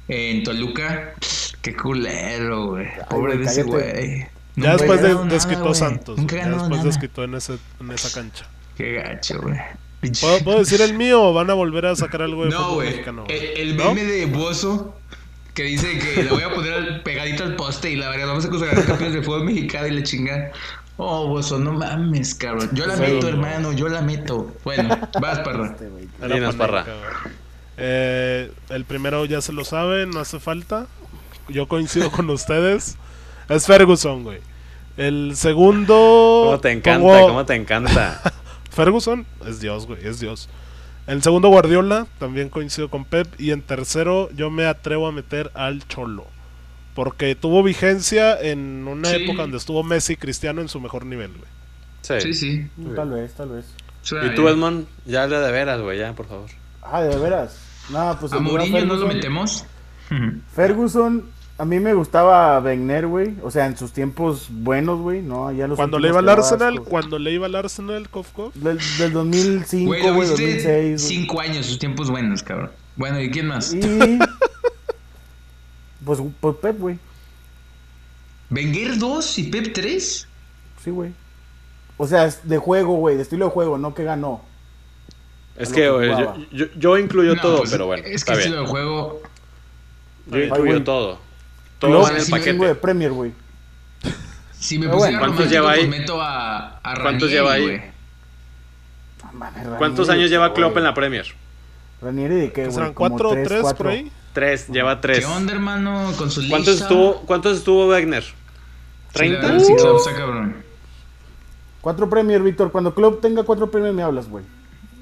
S3: en Toluca. Qué culero, güey. Pobre de ese güey.
S1: Ya después de,
S3: nada,
S1: desquitó. Santos.
S3: Nunca
S1: Ya después
S3: nada.
S1: desquitó en, ese, en esa cancha.
S3: Qué gacho, güey.
S1: ¿Puedo, puedo decir el mío o van a volver a sacar algo de
S3: No,
S1: fútbol
S3: güey.
S1: mexicano?
S3: El, el
S1: ¿No?
S3: meme de Bozo que dice que la voy a poner al- pegadito al poste y la verdad vamos a considerar campeones de fútbol mexicano y la chingada. Oh, Bozo, no mames, cabrón. Yo la meto, hermano, yo la meto. Bueno, vas, parra.
S2: Este,
S4: Dinos, Parra.
S1: Eh, el primero ya se lo sabe, no hace falta. Yo coincido con ustedes. Es Ferguson, güey. El segundo.
S4: ¿Cómo te encanta?
S1: pongo-
S4: ¿Cómo te encanta?
S1: Ferguson es Dios, güey, es Dios. El segundo Guardiola, también coincido con Pep. Y en tercero yo me atrevo a meter al Cholo. Porque tuvo vigencia en una
S3: Sí.
S1: época donde estuvo Messi y Cristiano en su mejor nivel, güey.
S4: Sí.
S3: Sí, sí.
S2: Tal vez, tal vez.
S3: Suena
S4: Y tú,
S3: bien.
S4: Edmond, ya le de veras, güey, ya, por favor.
S2: Ah, de veras. No, pues
S3: ¿A Mourinho no lo
S2: Ferguson-
S3: metemos?
S2: Ferguson, a mí me gustaba Wenger, güey. O sea, en sus tiempos buenos, güey. No, ya los
S1: Cuando le iba al Arsenal, cuando le iba al Arsenal, Kof Kof.
S2: Del, del 2005,
S3: Güey, lo
S2: güey,
S3: viste
S2: 2006. güey.
S3: cinco años, sus tiempos buenos, cabrón. Bueno, ¿y quién más?
S2: Y. Pues, pues Pep, güey.
S3: ¿Wenger 2 y Pep 3?
S2: Sí, güey. O sea, es de juego, güey, de estilo de juego, no que ganó.
S4: Es
S2: lo
S4: que
S2: que
S4: güey, yo, yo, yo incluyo
S3: No,
S4: todo,
S3: pues,
S4: pero bueno,
S3: Es que
S4: está
S3: estilo
S4: bien.
S3: de juego.
S4: Yo
S2: Ay,
S4: incluyo
S2: güey.
S4: todo. Todo va en el
S3: sí,
S2: un chingo de
S4: paquete.
S2: Premier, güey.
S3: Si me
S2: bueno,
S4: ¿cuántos lleva ahí?
S3: meto a, a
S4: ¿Cuántos
S3: Ranieri,
S4: lleva ahí?
S2: No
S4: ¿Cuántos
S2: Ranieri,
S4: años lleva. Klopp en la Premier?
S2: Ranieri de qué,
S1: ¿Que
S2: güey?
S1: cuatro o
S2: tres,
S1: tres
S2: cuatro.
S1: por ahí?
S4: Tres, lleva tres.
S3: ¿Qué onda, hermano? Con su
S4: ¿Cuántos
S3: lista.
S4: estuvo, ¿Cuántos estuvo
S3: la
S4: ¿30?
S3: verdad, sí, cabrón.
S2: Cuatro Premier, Víctor. Cuando Klopp tenga cuatro Premier me hablas, güey.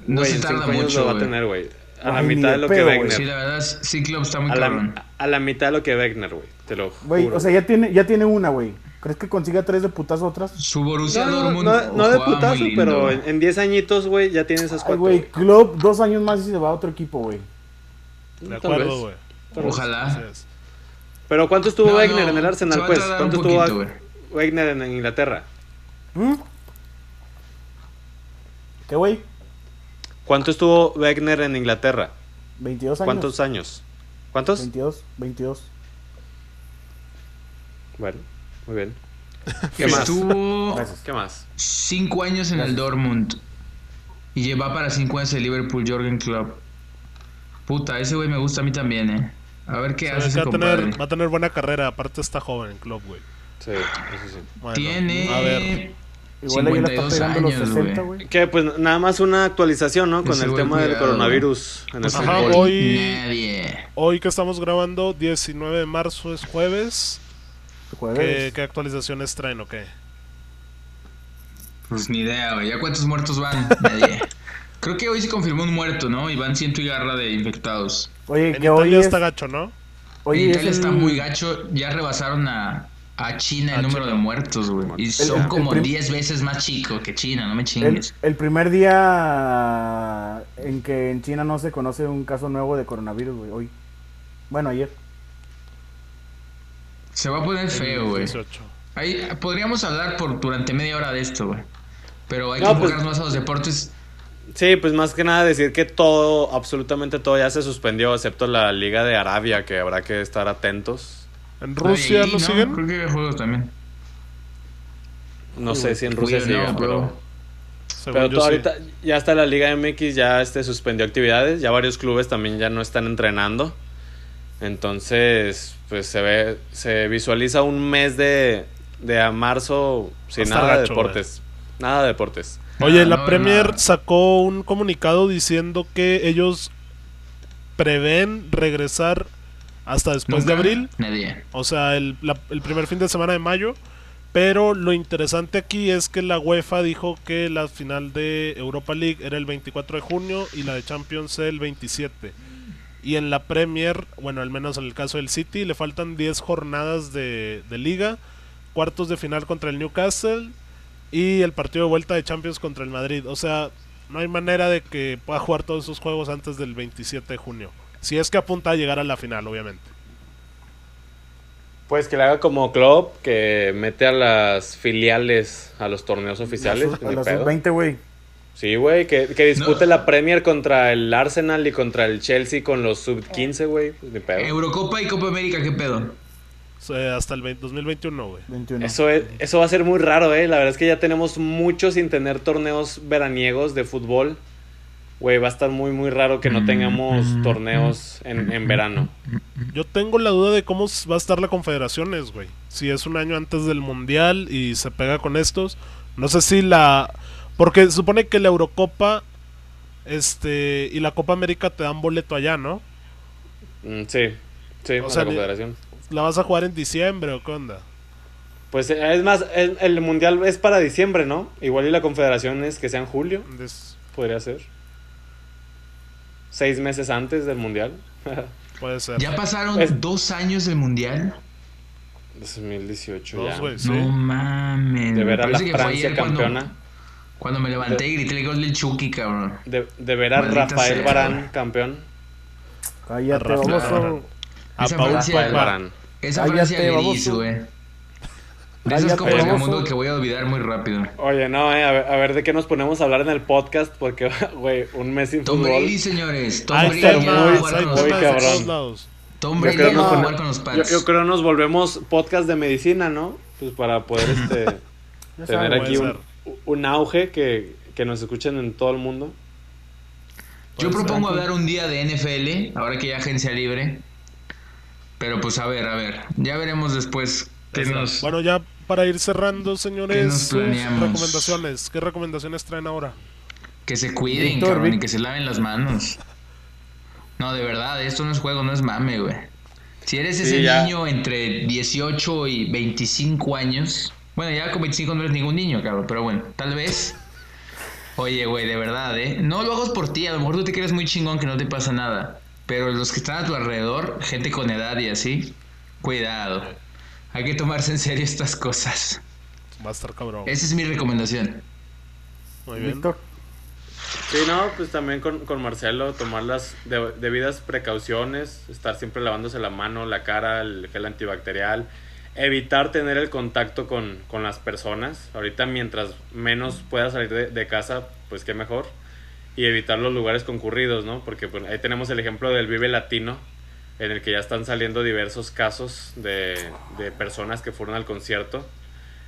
S3: No
S4: Güey,
S3: se tarda
S4: cinco años
S3: mucho,
S4: lo va a tener, güey. A la
S2: Ay, ni
S4: mitad
S2: de
S4: de lo que
S2: pedo, güey.
S4: Wegner.
S3: Sí, la verdad, sí, Klopp está muy
S4: A
S3: cabrón.
S4: la, a la mitad de lo que Wegner, güey. Te lo
S2: Güey,
S4: juro.
S2: o sea, ya tiene, ya tiene una, güey. ¿Crees que consiga tres de putazo otras?
S3: Su Borussia
S4: no, no,
S3: Dortmund
S4: no, no de
S3: jugaba muy
S4: putazo,
S3: lindo,
S4: pero en- en 10 añitos, güey, ya tiene esas cuatro.
S2: güey. Klopp dos años más y se va a otro equipo, güey.
S1: De acuerdo, güey.
S3: Ojalá.
S4: Pero ¿cuánto estuvo
S3: No,
S4: Wegner
S3: no,
S4: en el
S3: se
S4: Arsenal, pues? ¿Cuánto estuvo
S3: poquito,
S4: Wa- Wegner en Inglaterra?
S2: ¿Mm? ¿Qué, güey?
S4: ¿Cuánto estuvo Wegner en Inglaterra?
S2: 22 años.
S4: ¿Cuántos años? ¿Cuántos?
S2: 22, 22.
S4: Bueno, muy bien. ¿Qué más?
S3: Estuvo
S2: Gracias.
S4: ¿Qué más?
S3: cinco años en el Dortmund. Y lleva para cinco años el Liverpool Jorgen Klopp. Puta, ese güey me gusta a mí también, eh. A ver qué hace
S1: va, a tener, va a tener buena carrera. Aparte está joven en club, güey.
S4: Sí, eso sí.
S1: Bueno,
S3: Tiene
S1: A ver.
S2: Igual ahí la está
S3: 52
S2: pegando los
S3: años,
S2: 60,
S3: güey.
S4: Que pues nada más una actualización, ¿no? Con
S3: Ese
S4: el tema del coronavirus en el
S1: Ajá,
S4: fútbol.
S1: hoy-
S3: Nadie.
S1: Hoy que estamos grabando, 19 de marzo es jueves. ¿Qué,
S2: Jueves.
S1: qué actualizaciones traen o qué?
S3: Pues ni idea, güey. ¿Ya cuántos muertos van? Nadie. Creo que hoy se confirmó un muerto, ¿no? Y van ciento y garra de infectados.
S2: Oye,
S1: En
S2: que hoy
S1: Italia
S2: es,
S1: está gacho, ¿no?
S2: hoy
S3: en
S2: es
S3: Italia
S2: el-
S3: está muy gacho. Ya rebasaron a, a China el
S1: A
S3: número
S1: China.
S3: de muertos, güey. Y
S4: El-
S3: son
S2: el
S3: como
S2: prim-
S3: 10 veces más chico que China, no me chingues.
S2: el primer día en que en China no se conoce un caso nuevo de coronavirus, güey. Hoy. Bueno, ayer.
S3: Se va a poner feo, güey.
S1: 18.
S3: Ahí podríamos hablar por durante media hora de esto, güey. Pero hay
S4: No,
S3: que
S4: pues-
S3: enfocarnos más a los deportes.
S4: Sí, pues más que nada decir que todo, absolutamente todo ya se suspendió, excepto la Liga de Arabia, que habrá que estar atentos.
S1: ¿En Rusia
S3: Ahí,
S1: no siguen?
S3: Creo que hay juegos también.
S4: No
S2: Sí,
S4: sé si en Rusia
S3: We
S4: siga,
S3: don't know,
S4: pero... Pero todo
S1: sí.
S4: ahorita ya está la Liga MX, ya este suspendió actividades, ya varios clubes también ya no están entrenando. Entonces, pues se ve, se visualiza un mes de, de a marzo sin nada de deportes. Nada de deportes.
S1: Oye,
S3: Ah,
S1: la
S3: no,
S1: Premier sacó un comunicado diciendo que ellos prevén regresar hasta después de abril,
S3: Nadie.
S1: o sea, el, la- el primer fin de semana de mayo. Pero lo interesante aquí es que la UEFA dijo que la final de Europa League era el 24 de junio y la de Champions el 27. Y en la Premier, bueno, al menos en el caso del City, le faltan 10 jornadas de, de liga, cuartos de final contra el Newcastle y el partido de vuelta de Champions contra el Madrid. O sea, no hay manera de que pueda jugar todos esos juegos antes del 27 de junio. Si es que apunta a llegar a la final, obviamente.
S4: Pues que le haga como club, que mete a las filiales a los torneos oficiales.
S2: A
S4: ni
S2: las
S4: pedo.
S2: 20, güey.
S4: Sí, güey, que, que dispute
S3: No.
S4: la Premier contra el Arsenal y contra el Chelsea con los sub-15, güey. Pedo.
S3: Eurocopa y Copa América, ¿qué pedo?
S1: Hasta el 20 2021, güey.
S2: 21.
S4: Eso, es, eso va a ser muy raro, ¿eh? La verdad es que ya tenemos mucho sin tener torneos veraniegos de fútbol. Güey, va a estar muy, muy raro que no tengamos torneos en, en verano.
S1: Yo tengo la duda de cómo va a estar la Confederaciones, güey. Si es un año antes del Mundial y se pega con estos. No sé si la... Porque se supone que la Eurocopa este y la Copa América te dan boleto allá, ¿no?
S4: Mm, sí, sí,
S1: O sea,
S4: la confederación.
S1: ¿La vas a jugar en diciembre o qué onda?
S4: Pues eh, es más, el, el mundial es para diciembre, ¿no? Igual y la confederación es que sea en julio,
S1: Des-
S4: podría ser. Seis meses antes del mundial.
S1: puede ser.
S3: Ya pasaron dos años del mundial.
S4: 2018
S1: Dos,
S4: ya.
S1: güey, sí.
S3: No mames.
S4: De ver a la Francia
S3: cuando-
S4: campeona.
S3: Cuando me levanté y grité el gol del Chucky, cabrón.
S4: De, de ver a
S3: Maldita
S4: Rafael
S3: sea.
S4: Varane campeón.
S2: Cállate.
S1: A
S3: Esa
S1: Paul
S3: Francia-
S4: Rafael
S1: Pogba.
S4: Varane.
S3: Esa
S2: Cállate,
S3: Francia gris,
S2: baboso.
S3: güey. De esas copas del mundo que voy a olvidar muy rápido.
S4: Oye, no, eh, a ver, a ver de qué nos ponemos a hablar en el podcast, porque, güey, un mes sin
S3: Tom
S4: fútbol.
S3: Brady, señores. Tom Brady
S4: muy
S3: Pats.
S4: cabrón.
S3: Tom
S4: Yo
S3: Brady
S4: creo que-
S3: jugar con los
S4: Yo,
S3: Pats.
S4: yo creo nos volvemos podcast de medicina, ¿no? Pues para poder este, tener aquí un, un auge que, que nos escuchen en todo el mundo.
S3: Yo
S1: Puede
S3: propongo hablar un día de NFL, ahora que ya agencia libre. Pero pues a ver, a ver. Ya veremos después qué nos...
S1: Bueno, ya para ir cerrando,
S3: ¿Qué
S1: señores,
S3: nos
S1: sus recomendaciones. ¿Qué recomendaciones traen ahora?
S3: Que se cuiden,
S2: Víctor,
S3: cabrón, y que se laven las manos. No, de verdad, esto no es juego, no es mame, güey. Si eres
S4: Sí,
S3: ese
S4: ya.
S3: niño entre 18 y 25 años, bueno, ya con 25 no eres ningún niño, cabrón, pero bueno, tal vez. Oye, güey, de verdad, ¿eh? No lo hagas por ti, a lo mejor tú te crees muy chingón que no te pasa nada. Pero los que están a tu alrededor, gente con edad y así, cuidado. Hay que tomarse en serio estas cosas.
S1: Va a estar cabrón.
S3: Esa es mi recomendación.
S1: Muy bien.
S2: Víctor.
S4: Sí, no, pues también con, con Marcelo, tomar las de- debidas precauciones, estar siempre lavándose la mano, la cara, el gel antibacterial, evitar tener el contacto con, con las personas. Ahorita mientras menos pueda salir de, de casa, pues qué mejor. Y evitar los lugares concurridos, ¿no? Porque pues, ahí tenemos el ejemplo del Vive Latino, en el que ya están saliendo diversos casos de, de personas que fueron al concierto.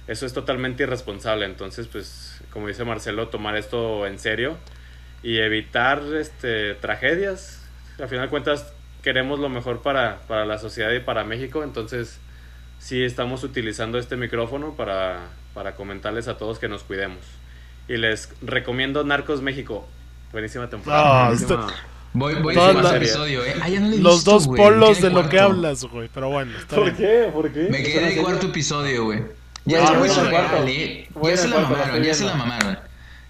S4: Eso es totalmente irresponsable, entonces pues como dice Marcelo, tomar esto en serio y evitar este, tragedias. Al final de cuentas queremos lo mejor para, para la sociedad y para México, entonces sí estamos utilizando este micrófono para, para comentarles a todos que nos cuidemos. Y les recomiendo Narcos México. Buenísima temporada.
S1: Ah,
S4: buenísima.
S3: Voy, voy a ese episodio, ¿eh? Ah, ya no lo he
S1: Los
S3: visto,
S1: dos
S3: güey.
S1: polos de lo que hablas, güey. Pero bueno, está
S4: ¿Por
S1: bien.
S4: qué? ¿Por qué?
S3: Me quedé en el cuarto episodio, güey. Ya
S2: Güey,
S3: está muy surreal. ¿eh? Ya se la mamaron, ya se la mamaron.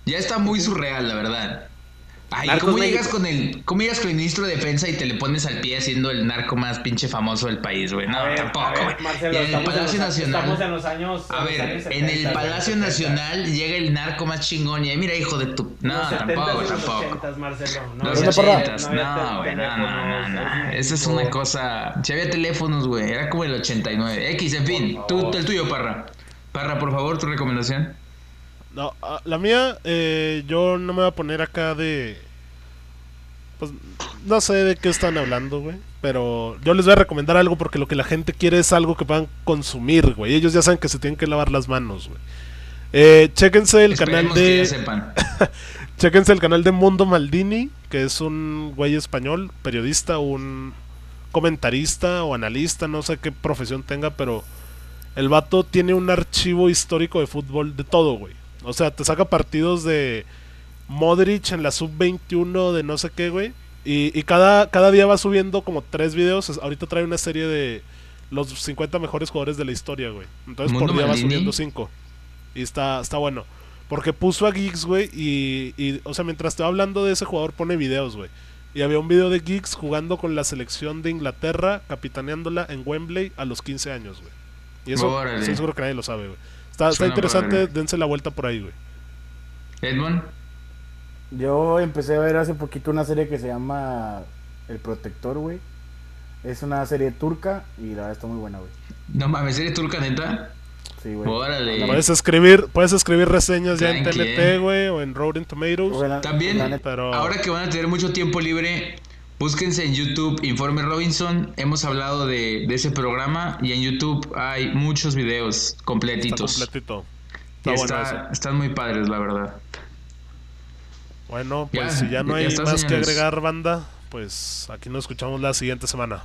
S3: Ya está muy surreal, la verdad. Ay,
S4: Narcos
S3: ¿cómo llegas con el cómo llegas con el ministro de defensa y te le pones al pie siendo el narco más pinche famoso del país, güey? No,
S4: ver,
S3: tampoco.
S4: a ver. Marcelo,
S3: en el
S4: en
S3: Palacio
S4: los-
S3: Nacional.
S4: estamos en los años-
S3: A ver,
S4: años
S3: en el
S4: 70,
S3: Palacio Nacional llega el narco más chingón y ahí mira, hijo de tu. No,
S4: Los 70s
S3: tampoco,
S4: los
S3: tampoco.
S4: 80s, Marcelo. No
S3: Los
S2: ¿Dónde,
S4: había-
S2: porra?
S3: ochentas,
S4: había
S3: no, güey, no, no, no, no.
S4: es
S3: Esa es una cosa. Si había teléfonos, güey, era como el 89. X, en fin, tú, el tuyo, Parra. Parra, por favor, tu recomendación.
S1: No, ah, la mía, eh, yo no me voy a poner acá de. Pues no sé de qué están hablando, güey. Pero yo les voy a recomendar algo porque lo que la gente quiere es algo que puedan consumir, güey. Ellos ya saben que se tienen que lavar las manos, güey. Eh, chéquense el
S3: Esperemos
S1: canal
S3: que
S1: de.
S3: ya sepan.
S1: Chéquense el canal de Mundo Maldini, que es un güey español, periodista, un comentarista o analista, no sé qué profesión tenga, pero el vato tiene un archivo histórico de fútbol de todo, güey. O sea, te saca partidos de Modric en la sub-21 de no sé qué, güey. Y, y cada, cada día va subiendo como tres videos. Ahorita trae una serie de los 50 mejores jugadores de la historia, güey. Entonces por día va subiendo cinco. Y está, está bueno. Porque puso a Geeks, güey, y, y, o sea, mientras te va hablando de ese jugador, pone videos, güey. Y había un video de Geeks jugando con la selección de Inglaterra, capitaneándola en Wembley a los 15 años, güey. Y eso, estoy seguro que nadie lo sabe, güey. Está, está interesante,
S3: padre.
S1: dense la vuelta por ahí, güey.
S3: Edmond,
S2: Yo empecé a ver hace poquito una serie que se llama El Protector, güey. Es una serie turca y la verdad está muy buena, güey.
S3: no mames, ¿eres turca neta?
S2: Sí, güey.
S3: Órale.
S1: Puedes escribir, puedes escribir reseñas ya en TNT,
S3: eh.
S1: güey, o en Rotten Tomatoes.
S3: También,
S2: la neta-
S1: Pero
S3: ahora que van a tener mucho tiempo libre, búsquense en YouTube Informe Robinson. Hemos hablado de, de ese programa y en YouTube hay muchos videos
S1: está
S3: completitos.
S1: completito. Está bueno eso.
S3: están muy padres, la verdad.
S1: Bueno, pues
S3: Ya,
S1: si ya no
S3: ya
S1: hay más que agregar, banda, pues aquí nos escuchamos la siguiente semana.